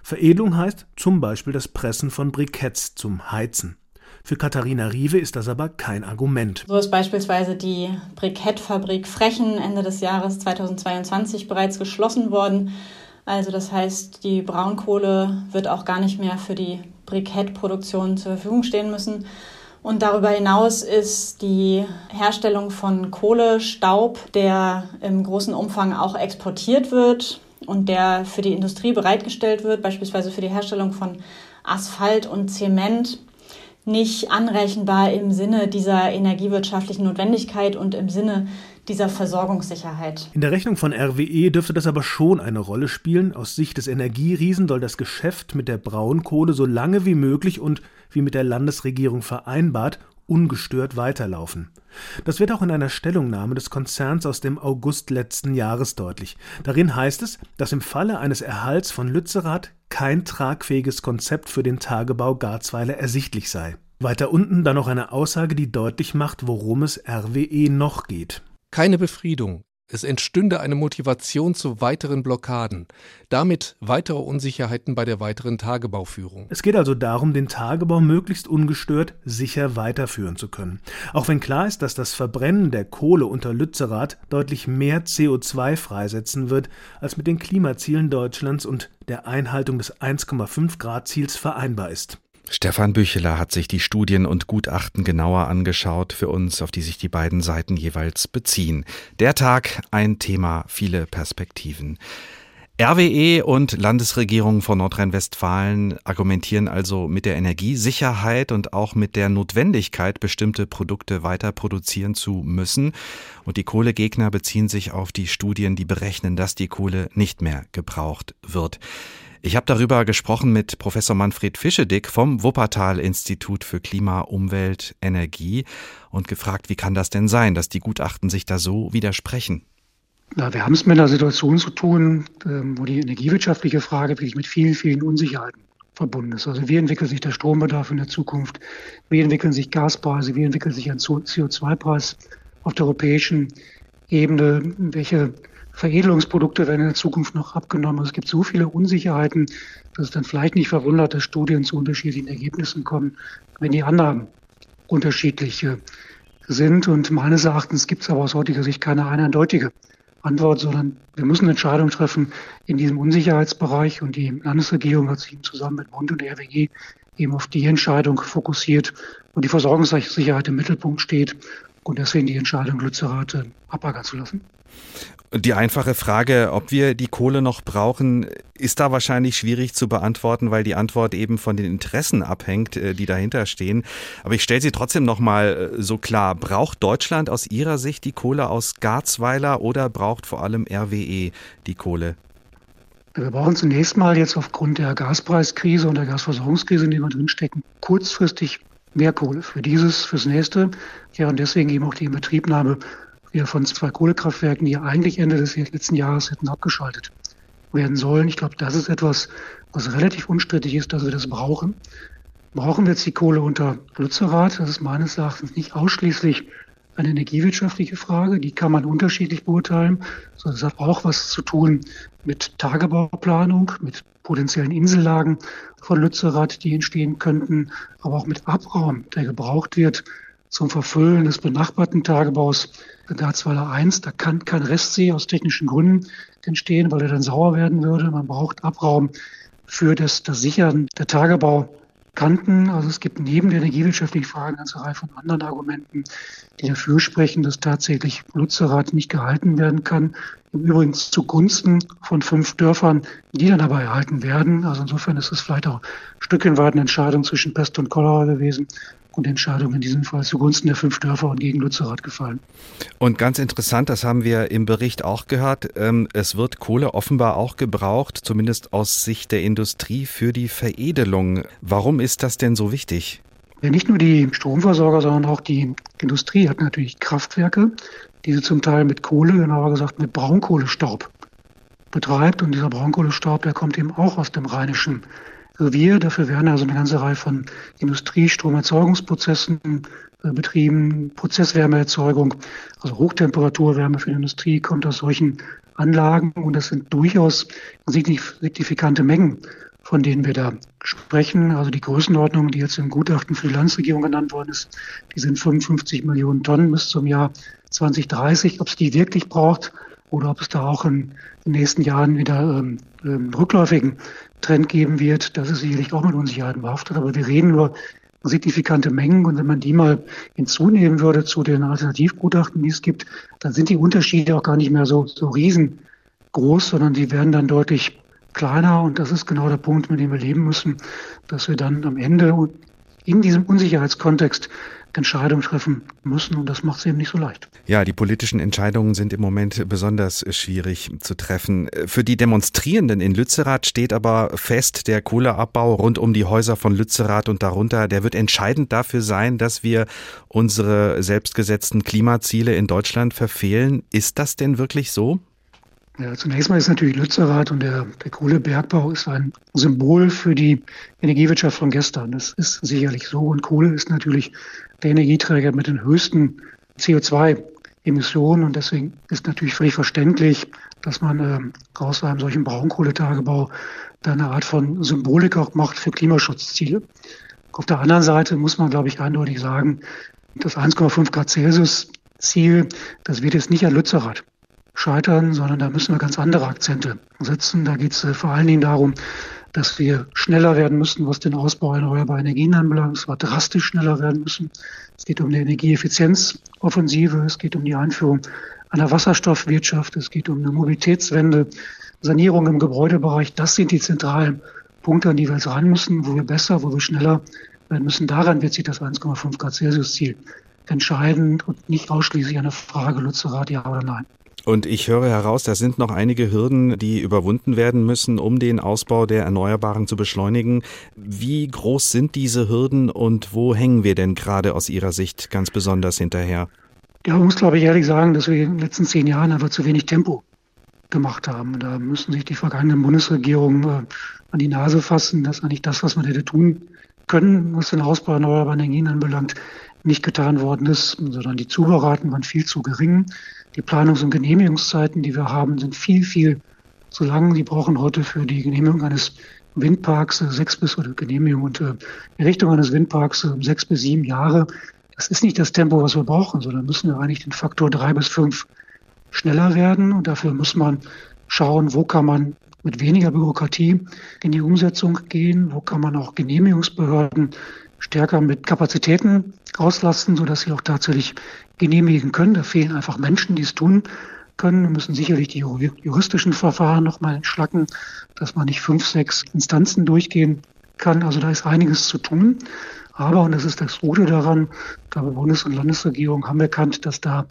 Veredelung heißt zum Beispiel das Pressen von Briketts zum Heizen. Für Katharina Riewe ist das aber kein Argument. So ist beispielsweise die Brikettfabrik Frechen Ende des Jahres 2022 bereits geschlossen worden. Also das heißt, die Braunkohle wird auch gar nicht mehr für die Brikettproduktion zur Verfügung stehen müssen. Und darüber hinaus ist die Herstellung von Kohlestaub, der im großen Umfang auch exportiert wird und der für die Industrie bereitgestellt wird, beispielsweise für die Herstellung von Asphalt und Zement, nicht anrechenbar im Sinne dieser energiewirtschaftlichen Notwendigkeit und im Sinne dieser Versorgungssicherheit. In der Rechnung von RWE dürfte das aber schon eine Rolle spielen. Aus Sicht des Energieriesen soll das Geschäft mit der Braunkohle so lange wie möglich und wie mit der Landesregierung vereinbart ungestört weiterlaufen. Das wird auch in einer Stellungnahme des Konzerns aus dem August letzten Jahres deutlich. Darin heißt es, dass im Falle eines Erhalts von Lützerath kein tragfähiges Konzept für den Tagebau Garzweiler ersichtlich sei. Weiter unten dann noch eine Aussage, die deutlich macht, worum es RWE noch geht. Keine Befriedung, es entstünde eine Motivation zu weiteren Blockaden, damit weitere Unsicherheiten bei der weiteren Tagebauführung. Es geht also darum, den Tagebau möglichst ungestört sicher weiterführen zu können. Auch wenn klar ist, dass das Verbrennen der Kohle unter Lützerath deutlich mehr CO2 freisetzen wird, als mit den Klimazielen Deutschlands und der Einhaltung des 1,5 Grad Ziels vereinbar ist. Stefan Bücheler hat sich die Studien und Gutachten genauer angeschaut für uns, auf die sich die beiden Seiten jeweils beziehen. Der Tag, ein Thema, viele Perspektiven. RWE und Landesregierung von Nordrhein-Westfalen argumentieren also mit der Energiesicherheit und auch mit der Notwendigkeit, bestimmte Produkte weiter produzieren zu müssen. Und die Kohlegegner beziehen sich auf die Studien, die berechnen, dass die Kohle nicht mehr gebraucht wird. Ich habe darüber gesprochen mit Professor Manfred Fischedick vom Wuppertal Institut für Klima, Umwelt, Energie und gefragt, wie kann das denn sein, dass die Gutachten sich da so widersprechen? Na, wir haben es mit einer Situation zu tun, ähm, wo die energiewirtschaftliche Frage wirklich mit vielen, vielen Unsicherheiten verbunden ist. Also wie entwickelt sich der Strombedarf in der Zukunft? Wie entwickeln sich Gaspreise? Wie entwickelt sich ein CO2-Preis auf der europäischen Ebene? Welche Veredelungsprodukte werden in der Zukunft noch abgenommen. Also es gibt so viele Unsicherheiten, dass es dann vielleicht nicht verwundert, dass Studien zu unterschiedlichen Ergebnissen kommen, wenn die Annahmen unterschiedliche sind. Und meines Erachtens gibt es aber aus heutiger Sicht keine eindeutige Antwort, sondern wir müssen Entscheidungen treffen in diesem Unsicherheitsbereich. Und die Landesregierung hat sich zusammen mit Bund und RWE eben auf die Entscheidung fokussiert, wo die Versorgungssicherheit im Mittelpunkt steht und deswegen die Entscheidung, Lützerath abbaggern zu lassen. Die einfache Frage, ob wir die Kohle noch brauchen, ist da wahrscheinlich schwierig zu beantworten, weil die Antwort eben von den Interessen abhängt, äh, die dahinter stehen. Aber ich stelle sie trotzdem noch mal äh, so klar. Braucht Deutschland aus Ihrer Sicht die Kohle aus Garzweiler oder braucht vor allem RWE die Kohle? Wir brauchen zunächst mal jetzt aufgrund der Gaspreiskrise und der Gasversorgungskrise, in der wir drinstecken, kurzfristig mehr Kohle für dieses, fürs nächste. Ja, und deswegen eben auch die Inbetriebnahme wieder von zwei Kohlekraftwerken, die eigentlich Ende des letzten Jahres hätten abgeschaltet werden sollen. Ich glaube, das ist etwas, was relativ unstrittig ist, dass wir das brauchen. Brauchen wir jetzt die Kohle unter Lützerath? Das ist meines Erachtens nicht ausschließlich eine energiewirtschaftliche Frage. Die kann man unterschiedlich beurteilen. So, das hat auch was zu tun mit Tagebauplanung, mit potenziellen Insellagen von Lützerath, die entstehen könnten, aber auch mit Abraum, der gebraucht wird zum Verfüllen des benachbarten Tagebaus Garzweiler 1. Da kann kein Restsee aus technischen Gründen entstehen, weil er dann sauer werden würde. Man braucht Abraum für das, das Sichern der Tagebaukanten. Also es gibt neben der energiewirtschaftlichen Frage eine ganze Reihe von anderen Argumenten, die dafür sprechen, dass tatsächlich Lützerath nicht gehalten werden kann. Im Übrigen zugunsten von fünf Dörfern, die dann aber erhalten werden. Also insofern ist es vielleicht auch ein Stückchen weit eine Entscheidung zwischen Pest und Cholera gewesen und Entscheidung in diesem Fall zugunsten der fünf Dörfer und gegen Lützerath gefallen. Und ganz interessant, das haben wir im Bericht auch gehört, ähm, es wird Kohle offenbar auch gebraucht, zumindest aus Sicht der Industrie, für die Veredelung. Warum ist das denn so wichtig? Ja, nicht nur die Stromversorger, sondern auch die Industrie hat natürlich Kraftwerke, die sie zum Teil mit Kohle, genauer gesagt mit Braunkohlestaub betreibt. Und dieser Braunkohlestaub, der kommt eben auch aus dem rheinischen Revier. Dafür werden also eine ganze Reihe von Industriestromerzeugungsprozessen äh, betrieben, Prozesswärmeerzeugung, also Hochtemperaturwärme für die Industrie kommt aus solchen Anlagen und das sind durchaus signifikante Mengen, von denen wir da sprechen. Also die Größenordnung, die jetzt im Gutachten für die Landesregierung genannt worden ist, die sind 55 Millionen Tonnen bis zum Jahr 2030. Ob es die wirklich braucht oder ob es da auch in den nächsten Jahren wieder ähm, ähm, rückläufigen Trend geben wird. Das ist sicherlich auch mit Unsicherheiten behaftet. Aber wir reden über signifikante Mengen. Und wenn man die mal hinzunehmen würde zu den Alternativgutachten, die es gibt, dann sind die Unterschiede auch gar nicht mehr so, so riesengroß, sondern die werden dann deutlich kleiner. Und das ist genau der Punkt, mit dem wir leben müssen, dass wir dann am Ende in diesem Unsicherheitskontext Entscheidungen treffen müssen und das macht es eben nicht so leicht. Ja, die politischen Entscheidungen sind im Moment besonders schwierig zu treffen. Für die Demonstrierenden in Lützerath steht aber fest, der Kohleabbau rund um die Häuser von Lützerath und darunter, der wird entscheidend dafür sein, dass wir unsere selbstgesetzten Klimaziele in Deutschland verfehlen. Ist das denn wirklich so? Ja, zunächst mal ist natürlich Lützerath und der, der Kohlebergbau ist ein Symbol für die Energiewirtschaft von gestern. Das ist sicherlich so. Und Kohle ist natürlich der Energieträger mit den höchsten CO2-Emissionen. Und deswegen ist natürlich völlig verständlich, dass man äh, aus einem solchen Braunkohletagebau dann eine Art von Symbolik auch macht für Klimaschutzziele. Auf der anderen Seite muss man, glaube ich, eindeutig sagen, das 1,5 Grad Celsius Ziel, das wird jetzt nicht an Lützerath scheitern, sondern da müssen wir ganz andere Akzente setzen. Da geht es äh, vor allen Dingen darum, dass wir schneller werden müssen, was den Ausbau erneuerbarer Energien anbelangt. Es war drastisch schneller werden müssen. Es geht um eine Energieeffizienzoffensive. Es geht um die Einführung einer Wasserstoffwirtschaft. Es geht um eine Mobilitätswende, Sanierung im Gebäudebereich. Das sind die zentralen Punkte, an die wir jetzt ran müssen, wo wir besser, wo wir schneller werden müssen. Daran wird sich das 1,5 Grad Celsius Ziel entscheiden und nicht ausschließlich eine Frage Lützerath, ja oder nein. Und ich höre heraus, da sind noch einige Hürden, die überwunden werden müssen, um den Ausbau der Erneuerbaren zu beschleunigen. Wie groß sind diese Hürden und wo hängen wir denn gerade aus Ihrer Sicht ganz besonders hinterher? Ja, man muss, glaube ich, ehrlich sagen, dass wir in den letzten zehn Jahren einfach zu wenig Tempo gemacht haben. Da müssen sich die vergangenen Bundesregierungen äh, an die Nase fassen, dass eigentlich das, was man hätte tun können, was den Ausbau erneuerbarer Energien anbelangt, nicht getan worden ist, sondern die Zuberaten waren viel zu gering. Die Planungs- und Genehmigungszeiten, die wir haben, sind viel, viel zu lang. Die brauchen heute für die Genehmigung eines Windparks äh, sechs bis oder Genehmigung und äh, Errichtung eines Windparks äh, sechs bis sieben Jahre. Das ist nicht das Tempo, was wir brauchen, sondern müssen wir eigentlich den Faktor drei bis fünf schneller werden. Und dafür muss man schauen, wo kann man mit weniger Bürokratie in die Umsetzung gehen, wo kann man auch Genehmigungsbehörden stärker mit Kapazitäten auslasten, sodass sie auch tatsächlich genehmigen können. Da fehlen einfach Menschen, die es tun können. Wir müssen sicherlich die juristischen Verfahren nochmal entschlacken, dass man nicht fünf, sechs Instanzen durchgehen kann. Also da ist einiges zu tun. Aber, und das ist das Gute daran, ich glaube, Bundes- und Landesregierung haben erkannt, dass da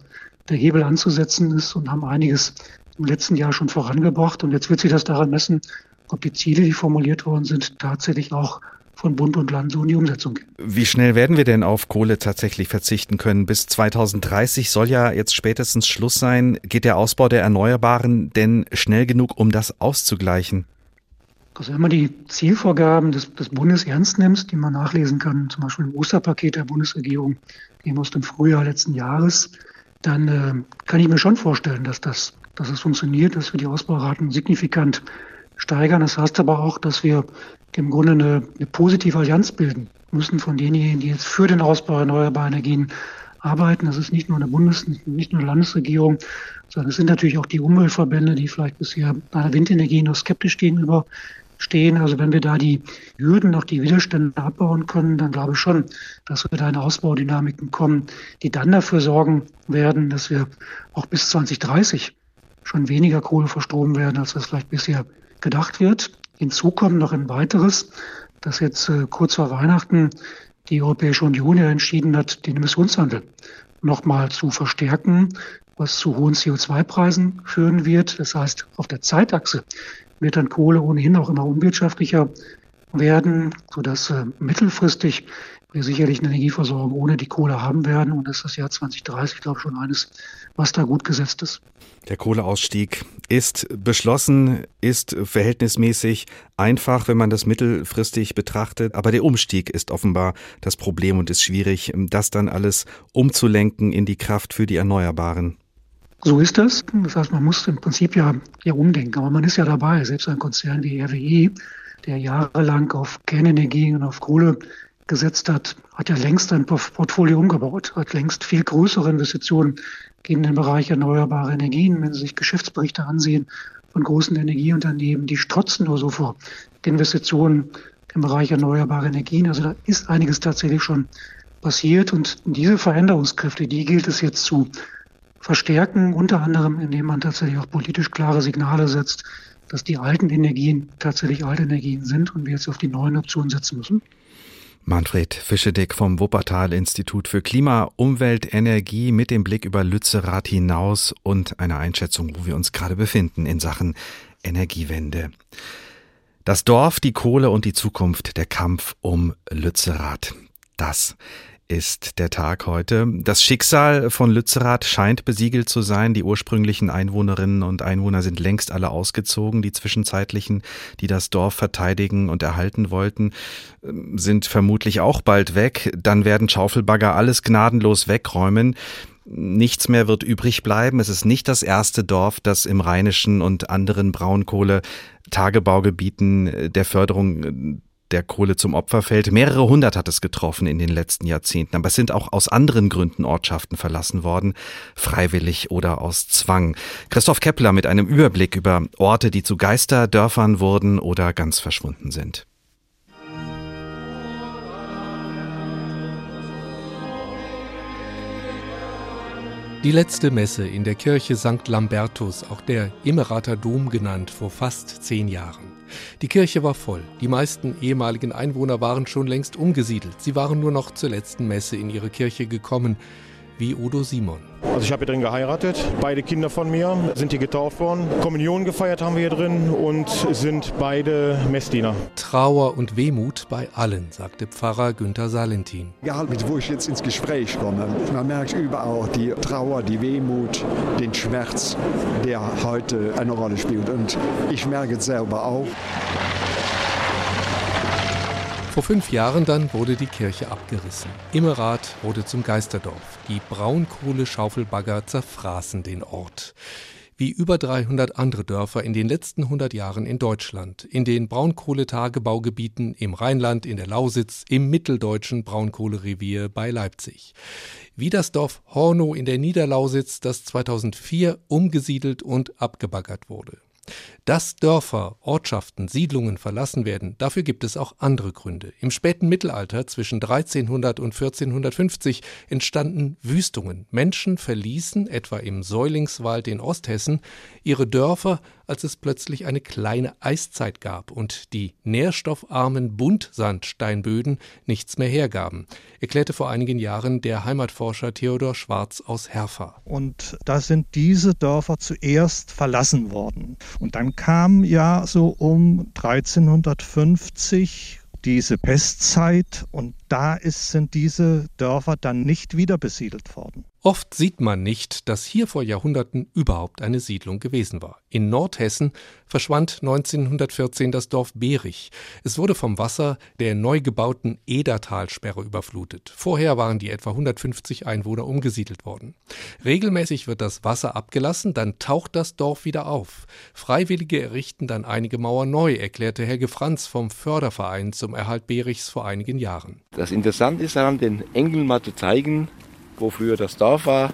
der Hebel anzusetzen ist und haben einiges im letzten Jahr schon vorangebracht. Und jetzt wird sich das daran messen, ob die Ziele, die formuliert worden sind, tatsächlich auch von Bund und Land so in die Umsetzung gehen. Wie schnell werden wir denn auf Kohle tatsächlich verzichten können? Bis 2030 soll ja jetzt spätestens Schluss sein. Geht der Ausbau der Erneuerbaren denn schnell genug, um das auszugleichen? Also wenn man die Zielvorgaben des, des Bundes ernst nimmt, die man nachlesen kann, zum Beispiel im Osterpaket der Bundesregierung, eben aus dem Frühjahr letzten Jahres, dann äh, kann ich mir schon vorstellen, dass das, dass es funktioniert, dass wir die Ausbauraten signifikant steigern. Das heißt aber auch, dass wir im Grunde eine, eine positive Allianz bilden müssen von denjenigen, die jetzt für den Ausbau erneuerbarer Energien arbeiten. Das ist nicht nur eine Bundes-, nicht nur eine Landesregierung, sondern es sind natürlich auch die Umweltverbände, die vielleicht bisher einer Windenergie noch skeptisch gegenüber stehen. Also wenn wir da die Hürden, auch die Widerstände abbauen können, dann glaube ich schon, dass wir da in Ausbaudynamiken kommen, die dann dafür sorgen werden, dass wir auch bis 2030 schon weniger Kohle verstromen werden, als das vielleicht bisher gedacht wird. Hinzu kommt noch ein weiteres, dass jetzt äh, kurz vor Weihnachten die Europäische Union ja entschieden hat, den Emissionshandel nochmal zu verstärken, was zu hohen CO2-Preisen führen wird. Das heißt, auf der Zeitachse wird dann Kohle ohnehin auch immer unwirtschaftlicher werden, sodass äh, mittelfristig wir sicherlich eine Energieversorgung ohne die Kohle haben werden. Und das ist das Jahr 2030, glaube ich, schon eines, was da gut gesetzt ist. Der Kohleausstieg ist beschlossen, ist verhältnismäßig einfach, wenn man das mittelfristig betrachtet. Aber der Umstieg ist offenbar das Problem und ist schwierig, das dann alles umzulenken in die Kraft für die Erneuerbaren. So ist das. Das heißt, man muss im Prinzip ja, ja umdenken. Aber man ist ja dabei. Selbst ein Konzern wie RWE, der jahrelang auf Kernenergie und auf Kohle gesetzt hat, hat ja längst ein Portfolio umgebaut, hat längst viel größere Investitionen in den Bereich erneuerbare Energien. Wenn Sie sich Geschäftsberichte ansehen von großen Energieunternehmen, die strotzen nur so vor Investitionen im Bereich erneuerbare Energien. Also da ist einiges tatsächlich schon passiert und diese Veränderungskräfte, die gilt es jetzt zu verstärken, unter anderem indem man tatsächlich auch politisch klare Signale setzt, dass die alten Energien tatsächlich alte Energien sind und wir jetzt auf die neuen Optionen setzen müssen. Manfred Fischedick vom Wuppertal-Institut für Klima, Umwelt, Energie mit dem Blick über Lützerath hinaus und einer Einschätzung, wo wir uns gerade befinden in Sachen Energiewende. Das Dorf, die Kohle und die Zukunft, der Kampf um Lützerath. Das ist der Tag heute. Das Schicksal von Lützerath scheint besiegelt zu sein. Die ursprünglichen Einwohnerinnen und Einwohner sind längst alle ausgezogen. Die zwischenzeitlichen, die das Dorf verteidigen und erhalten wollten, sind vermutlich auch bald weg. Dann werden Schaufelbagger alles gnadenlos wegräumen. Nichts mehr wird übrig bleiben. Es ist nicht das erste Dorf, das im Rheinischen und anderen Braunkohle Tagebaugebieten der Förderung der Kohle zum Opfer fällt. Mehrere hundert hat es getroffen in den letzten Jahrzehnten, aber es sind auch aus anderen Gründen Ortschaften verlassen worden, freiwillig oder aus Zwang. Christoph Kepler mit einem Überblick über Orte, die zu Geisterdörfern wurden oder ganz verschwunden sind. Die letzte Messe in der Kirche St. Lambertus, auch der Immerater Dom genannt, vor fast zehn Jahren. Die Kirche war voll. Die meisten ehemaligen Einwohner waren schon längst umgesiedelt. Sie waren nur noch zur letzten Messe in ihre Kirche gekommen, wie Udo Simon. Also ich habe hier drin geheiratet. Beide Kinder von mir sind hier getauft worden. Kommunion gefeiert haben wir hier drin und sind beide Messdiener. Trauer und Wehmut bei allen, sagte Pfarrer Günther Salentin. Egal mit wo ich jetzt ins Gespräch komme, man merkt überall die Trauer, die Wehmut, den Schmerz, der heute eine Rolle spielt. Und ich merke es selber auch. Vor fünf Jahren dann wurde die Kirche abgerissen. Immerath wurde zum Geisterdorf. Die Braunkohle-Schaufelbagger zerfraßen den Ort. Wie über 300 andere Dörfer in den letzten 100 Jahren in Deutschland, in den Braunkohletagebaugebieten im Rheinland, in der Lausitz, im mitteldeutschen Braunkohlerevier bei Leipzig. Wie das Dorf Hornow in der Niederlausitz, das 2004 umgesiedelt und abgebaggert wurde. Dass Dörfer, Ortschaften, Siedlungen verlassen werden, dafür gibt es auch andere Gründe. Im späten Mittelalter zwischen 1300 und 1450 entstanden Wüstungen. Menschen verließen, etwa im Säulingswald in Osthessen, ihre Dörfer, als es plötzlich eine kleine Eiszeit gab und die nährstoffarmen Buntsandsteinböden nichts mehr hergaben, erklärte vor einigen Jahren der Heimatforscher Theodor Schwarz aus Herfa. Und da sind diese Dörfer zuerst verlassen worden. Und dann kam ja so um 1350 diese Pestzeit und da ist, sind diese Dörfer dann nicht wieder besiedelt worden. Oft sieht man nicht, dass hier vor Jahrhunderten überhaupt eine Siedlung gewesen war. In Nordhessen verschwand 1914 das Dorf Berich. Es wurde vom Wasser der neu gebauten Edertalsperre überflutet. Vorher waren die etwa 150 Einwohner umgesiedelt worden. Regelmäßig wird das Wasser abgelassen, dann taucht das Dorf wieder auf. Freiwillige errichten dann einige Mauern neu, erklärte Helge Franz vom Förderverein zum Erhalt Berichs vor einigen Jahren. Das Interessante ist daran, den Engeln mal zu zeigen, wo früher das Dorf war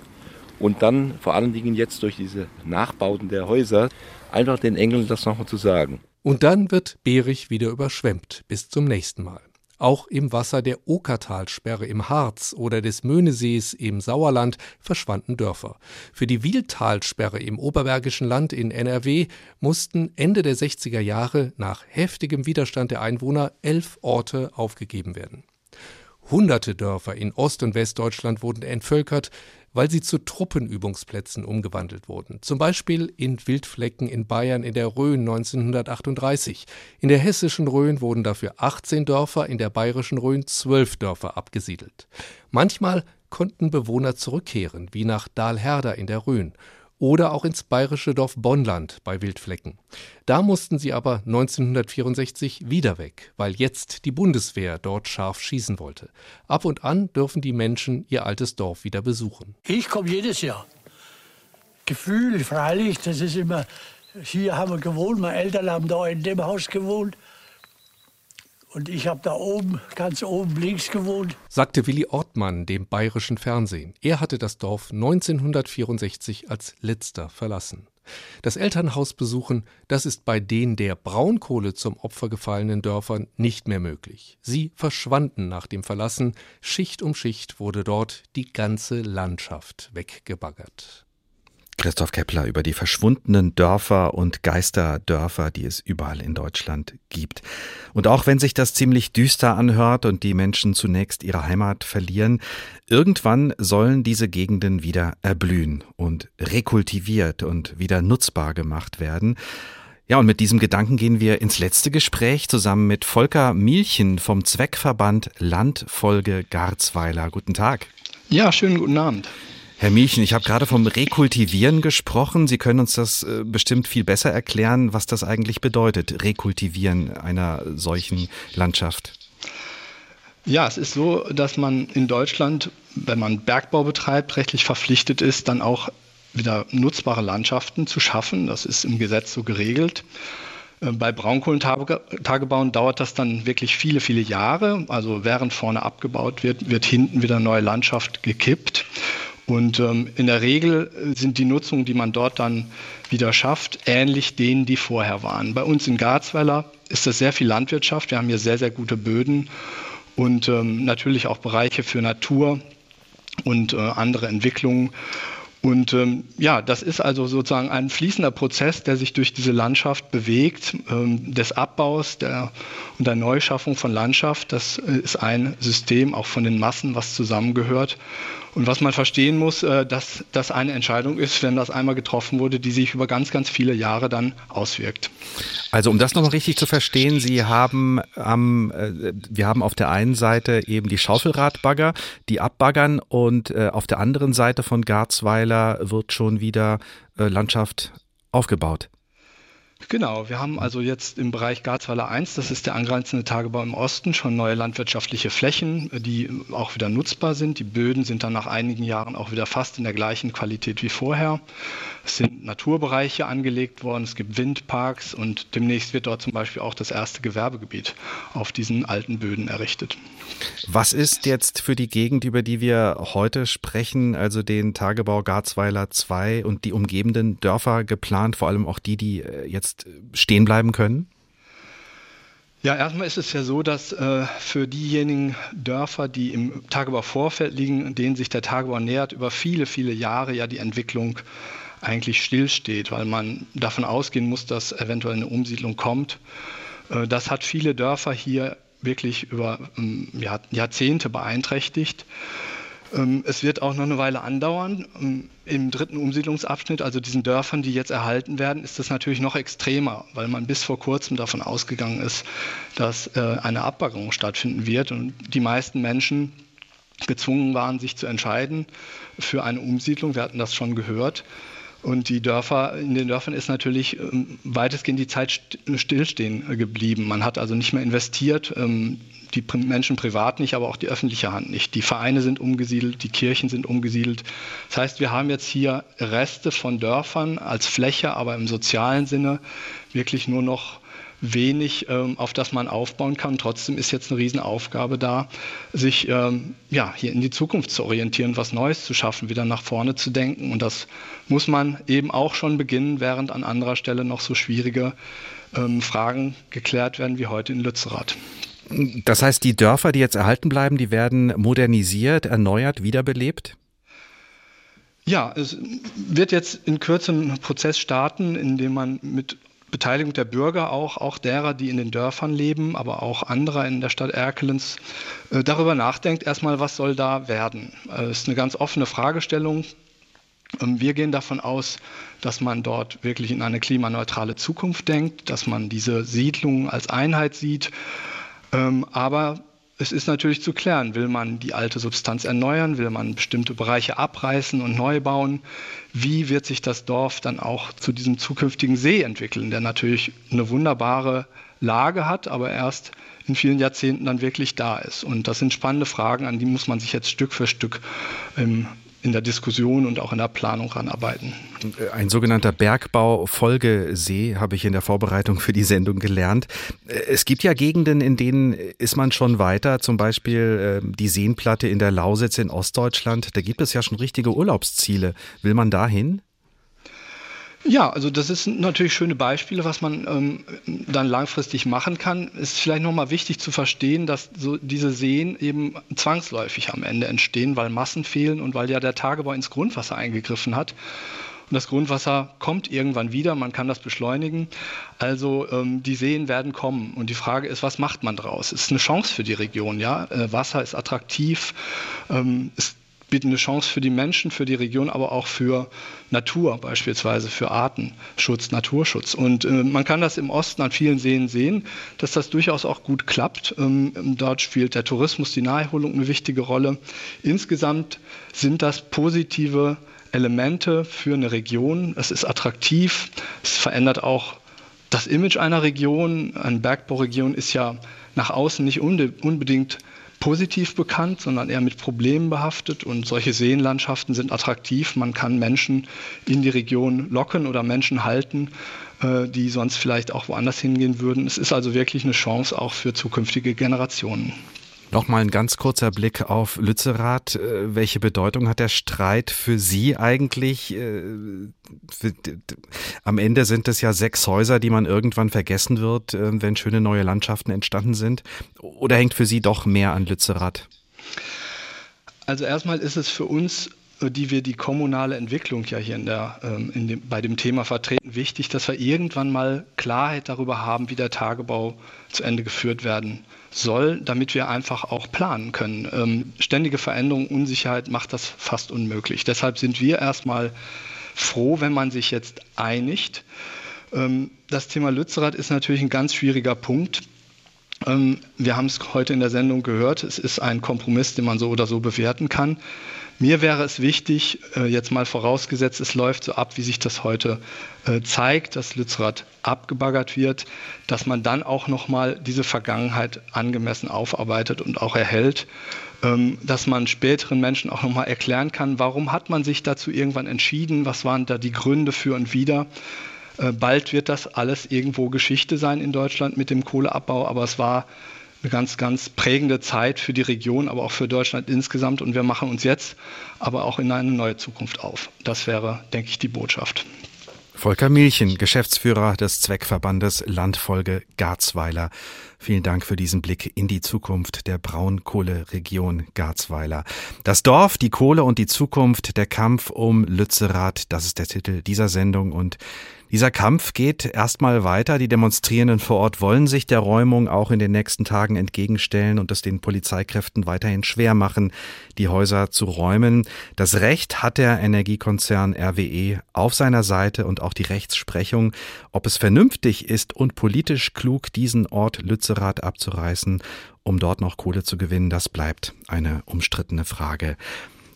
und dann vor allen Dingen jetzt durch diese Nachbauten der Häuser einfach den Engeln das nochmal zu sagen. Und dann wird Berich wieder überschwemmt. Bis zum nächsten Mal. Auch im Wasser der Okertalsperre im Harz oder des Möhnesees im Sauerland verschwanden Dörfer. Für die Wildtalsperre im Oberbergischen Land in NRW mussten Ende der 60er Jahre nach heftigem Widerstand der Einwohner elf Orte aufgegeben werden. Hunderte Dörfer in Ost- und Westdeutschland wurden entvölkert, weil sie zu Truppenübungsplätzen umgewandelt wurden. Zum Beispiel in Wildflecken in Bayern in der Rhön 1938. In der hessischen Rhön wurden dafür 18 Dörfer, in der bayerischen Rhön 12 Dörfer abgesiedelt. Manchmal konnten Bewohner zurückkehren, wie nach Dahlherder in der Rhön oder auch ins bayerische Dorf Bonnland bei Wildflecken. Da mussten sie aber 1964 wieder weg, weil jetzt die Bundeswehr dort scharf schießen wollte. Ab und an dürfen die Menschen ihr altes Dorf wieder besuchen. Ich komme jedes Jahr. Gefühl, freilich, das ist immer, hier haben wir gewohnt, meine Eltern haben da in dem Haus gewohnt. Und ich habe da oben, ganz oben links gewohnt. Sagte Willi Ortmann dem bayerischen Fernsehen. Er hatte das Dorf 1964 als letzter verlassen. Das Elternhaus besuchen, das ist bei den der Braunkohle zum Opfer gefallenen Dörfern nicht mehr möglich. Sie verschwanden nach dem Verlassen, Schicht um Schicht wurde dort die ganze Landschaft weggebaggert. Christoph Kepler über die verschwundenen Dörfer und Geisterdörfer, die es überall in Deutschland gibt. Und auch wenn sich das ziemlich düster anhört und die Menschen zunächst ihre Heimat verlieren, irgendwann sollen diese Gegenden wieder erblühen und rekultiviert und wieder nutzbar gemacht werden. Ja, und mit diesem Gedanken gehen wir ins letzte Gespräch zusammen mit Volker Mielchen vom Zweckverband Landfolge Garzweiler. Guten Tag. Ja, schönen guten Abend. Herr Mielchen, ich habe gerade vom Rekultivieren gesprochen. Sie können uns das äh, bestimmt viel besser erklären, was das eigentlich bedeutet, Rekultivieren einer solchen Landschaft. Ja, es ist so, dass man in Deutschland, wenn man Bergbau betreibt, rechtlich verpflichtet ist, dann auch wieder nutzbare Landschaften zu schaffen. Das ist im Gesetz so geregelt. Äh, bei Braunkohlentagebauen dauert das dann wirklich viele, viele Jahre. Also während vorne abgebaut wird, wird hinten wieder neue Landschaft gekippt. Und ähm, in der Regel sind die Nutzungen, die man dort dann wieder schafft, ähnlich denen, die vorher waren. Bei uns in Garzweiler ist das sehr viel Landwirtschaft. Wir haben hier sehr, sehr gute Böden und ähm, natürlich auch Bereiche für Natur und äh, andere Entwicklungen. Und ähm, ja, das ist also sozusagen ein fließender Prozess, der sich durch diese Landschaft bewegt, ähm, des Abbaus der, und der Neuschaffung von Landschaft. Das äh, ist ein System auch von den Massen, was zusammengehört. Und was man verstehen muss, äh, dass das eine Entscheidung ist, wenn das einmal getroffen wurde, die sich über ganz, ganz viele Jahre dann auswirkt. Also um das nochmal richtig zu verstehen, Sie haben ähm, wir haben auf der einen Seite eben die Schaufelradbagger, die abbaggern und äh, auf der anderen Seite von Garzweiler wird schon wieder äh, Landschaft aufgebaut. Genau, wir haben also jetzt im Bereich Garzweiler 1, das ist der angrenzende Tagebau im Osten, schon neue landwirtschaftliche Flächen, die auch wieder nutzbar sind. Die Böden sind dann nach einigen Jahren auch wieder fast in der gleichen Qualität wie vorher. Es sind Naturbereiche angelegt worden, es gibt Windparks und demnächst wird dort zum Beispiel auch das erste Gewerbegebiet auf diesen alten Böden errichtet. Was ist jetzt für die Gegend, über die wir heute sprechen, also den Tagebau Garzweiler 2 und die umgebenden Dörfer geplant, vor allem auch die, die äh, jetzt stehen bleiben können? Ja, erstmal ist es ja so, dass äh, für diejenigen Dörfer, die im Tagebauvorfeld liegen, denen sich der Tagebau nähert, über viele, viele Jahre ja die Entwicklung eigentlich stillsteht, weil man davon ausgehen muss, dass eventuell eine Umsiedlung kommt. Äh, das hat viele Dörfer hier wirklich über ähm, Jahrzehnte beeinträchtigt. Ähm, es wird auch noch eine Weile andauern. Ähm, Im dritten Umsiedlungsabschnitt, also diesen Dörfern, die jetzt erhalten werden, ist das natürlich noch extremer, weil man bis vor kurzem davon ausgegangen ist, dass äh, eine Abbaggerung stattfinden wird und die meisten Menschen gezwungen waren, sich zu entscheiden für eine Umsiedlung. Wir hatten das schon gehört. Und die Dörfer, in den Dörfern ist natürlich ähm, weitestgehend die Zeit stillstehen geblieben. Man hat also nicht mehr investiert, ähm, die Menschen privat nicht, aber auch die öffentliche Hand nicht. Die Vereine sind umgesiedelt, die Kirchen sind umgesiedelt. Das heißt, wir haben jetzt hier Reste von Dörfern als Fläche, aber im sozialen Sinne wirklich nur noch wenig, ähm, auf das man aufbauen kann. Trotzdem ist jetzt eine Riesenaufgabe da, sich ähm, ja, hier in die Zukunft zu orientieren, was Neues zu schaffen, wieder nach vorne zu denken. Und das muss man eben auch schon beginnen, während an anderer Stelle noch so schwierige ähm, Fragen geklärt werden wie heute in Lützerath. Das heißt, die Dörfer, die jetzt erhalten bleiben, die werden modernisiert, erneuert, wiederbelebt? Ja, es wird jetzt in Kürze ein Prozess starten, in dem man mit Beteiligung der Bürger auch, auch derer, die in den Dörfern leben, aber auch anderer in der Stadt Erkelenz, äh, darüber nachdenkt, erstmal, was soll da werden. Es äh, ist eine ganz offene Fragestellung. Ähm, wir gehen davon aus, dass man dort wirklich in eine klimaneutrale Zukunft denkt, dass man diese Siedlung als Einheit sieht. Ähm, aber es ist natürlich zu klären, will man die alte Substanz erneuern, will man bestimmte Bereiche abreißen und neu bauen? Wie wird sich das Dorf dann auch zu diesem zukünftigen See entwickeln, der natürlich eine wunderbare Lage hat, aber erst in vielen Jahrzehnten dann wirklich da ist? Und das sind spannende Fragen, an die muss man sich jetzt Stück für Stück im in der Diskussion und auch in der Planung ranarbeiten. Ein sogenannter Bergbau-Folgesee habe ich in der Vorbereitung für die Sendung gelernt. Es gibt ja Gegenden, in denen ist man schon weiter, zum Beispiel ähm, die Seenplatte in der Lausitz in Ostdeutschland. Da gibt es ja schon richtige Urlaubsziele. Will man dahin? Ja, also das ist natürlich schöne Beispiele, was man ähm, dann langfristig machen kann. Ist vielleicht nochmal wichtig zu verstehen, dass so diese Seen eben zwangsläufig am Ende entstehen, weil Massen fehlen und weil ja der Tagebau ins Grundwasser eingegriffen hat. Und das Grundwasser kommt irgendwann wieder, man kann das beschleunigen. Also ähm, die Seen werden kommen. Und die Frage ist, was macht man daraus? Es ist eine Chance für die Region, ja. Äh, Wasser ist attraktiv, ähm, ist bieten eine Chance für die Menschen, für die Region, aber auch für Natur, beispielsweise für Artenschutz, Naturschutz. Und äh, man kann das im Osten an vielen Seen sehen, dass das durchaus auch gut klappt. Ähm, dort spielt der Tourismus, die Naherholung eine wichtige Rolle. Insgesamt sind das positive Elemente für eine Region. Es ist attraktiv, es verändert auch das Image einer Region. Eine Bergbauregion ist ja nach außen nicht unbedingt positiv bekannt, sondern eher mit Problemen behaftet. Und solche Seenlandschaften sind attraktiv. Man kann Menschen in die Region locken oder Menschen halten, äh, die sonst vielleicht auch woanders hingehen würden. Es ist also wirklich eine Chance auch für zukünftige Generationen. Nochmal ein ganz kurzer Blick auf Lützerath. Äh, welche Bedeutung hat der Streit für Sie eigentlich? Äh, am Ende sind es ja sechs Häuser, die man irgendwann vergessen wird, äh, wenn schöne neue Landschaften entstanden sind. Oder hängt für Sie doch mehr an Lützerath? Also erstmal ist es für uns die wir die kommunale Entwicklung ja hier in der, ähm, in dem, bei dem Thema vertreten, wichtig, dass wir irgendwann mal Klarheit darüber haben, wie der Tagebau zu Ende geführt werden soll, damit wir einfach auch planen können. Ähm, ständige Veränderung, Unsicherheit macht das fast unmöglich. Deshalb sind wir erstmal froh, wenn man sich jetzt einigt. Ähm, das Thema Lützerath ist natürlich ein ganz schwieriger Punkt. Ähm, wir haben es heute in der Sendung gehört. Es ist ein Kompromiss, den man so oder so bewerten kann. Mir wäre es wichtig, äh, jetzt mal vorausgesetzt, es läuft so ab, wie sich das heute äh, zeigt, dass Lützerath abgebaggert wird, dass man dann auch nochmal diese Vergangenheit angemessen aufarbeitet und auch erhält, ähm, dass man späteren Menschen auch nochmal erklären kann, warum hat man sich dazu irgendwann entschieden, was waren da die Gründe für und wider. Äh, bald wird das alles irgendwo Geschichte sein in Deutschland mit dem Kohleabbau, aber es war eine ganz, ganz prägende Zeit für die Region, aber auch für Deutschland insgesamt. Und wir machen uns jetzt aber auch in eine neue Zukunft auf. Das wäre, denke ich, die Botschaft. Volker Milchen, Geschäftsführer des Zweckverbandes Landfolge Garzweiler. Vielen Dank für diesen Blick in die Zukunft der Braunkohleregion Garzweiler. Das Dorf, die Kohle und die Zukunft, der Kampf um Lützerath, das ist der Titel dieser Sendung und dieser Kampf geht erstmal weiter. Die Demonstrierenden vor Ort wollen sich der Räumung auch in den nächsten Tagen entgegenstellen und es den Polizeikräften weiterhin schwer machen, die Häuser zu räumen. Das Recht hat der Energiekonzern RWE auf seiner Seite und auch die Rechtsprechung. Ob es vernünftig ist und politisch klug, diesen Ort Lützerath abzureißen, um dort noch Kohle zu gewinnen, das bleibt eine umstrittene Frage.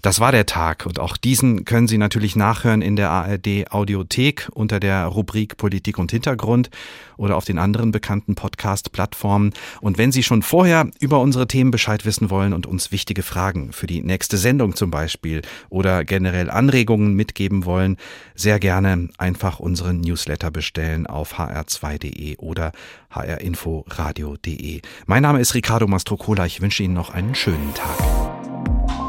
Das war der Tag und auch diesen können Sie natürlich nachhören in der ARD Audiothek unter der Rubrik Politik und Hintergrund oder auf den anderen bekannten Podcast-Plattformen. Und wenn Sie schon vorher über unsere Themen Bescheid wissen wollen und uns wichtige Fragen für die nächste Sendung zum Beispiel oder generell Anregungen mitgeben wollen, sehr gerne einfach unseren Newsletter bestellen auf hr2.de oder hrinforadio.de. Mein Name ist Ricardo Mastrocola. Ich wünsche Ihnen noch einen schönen Tag.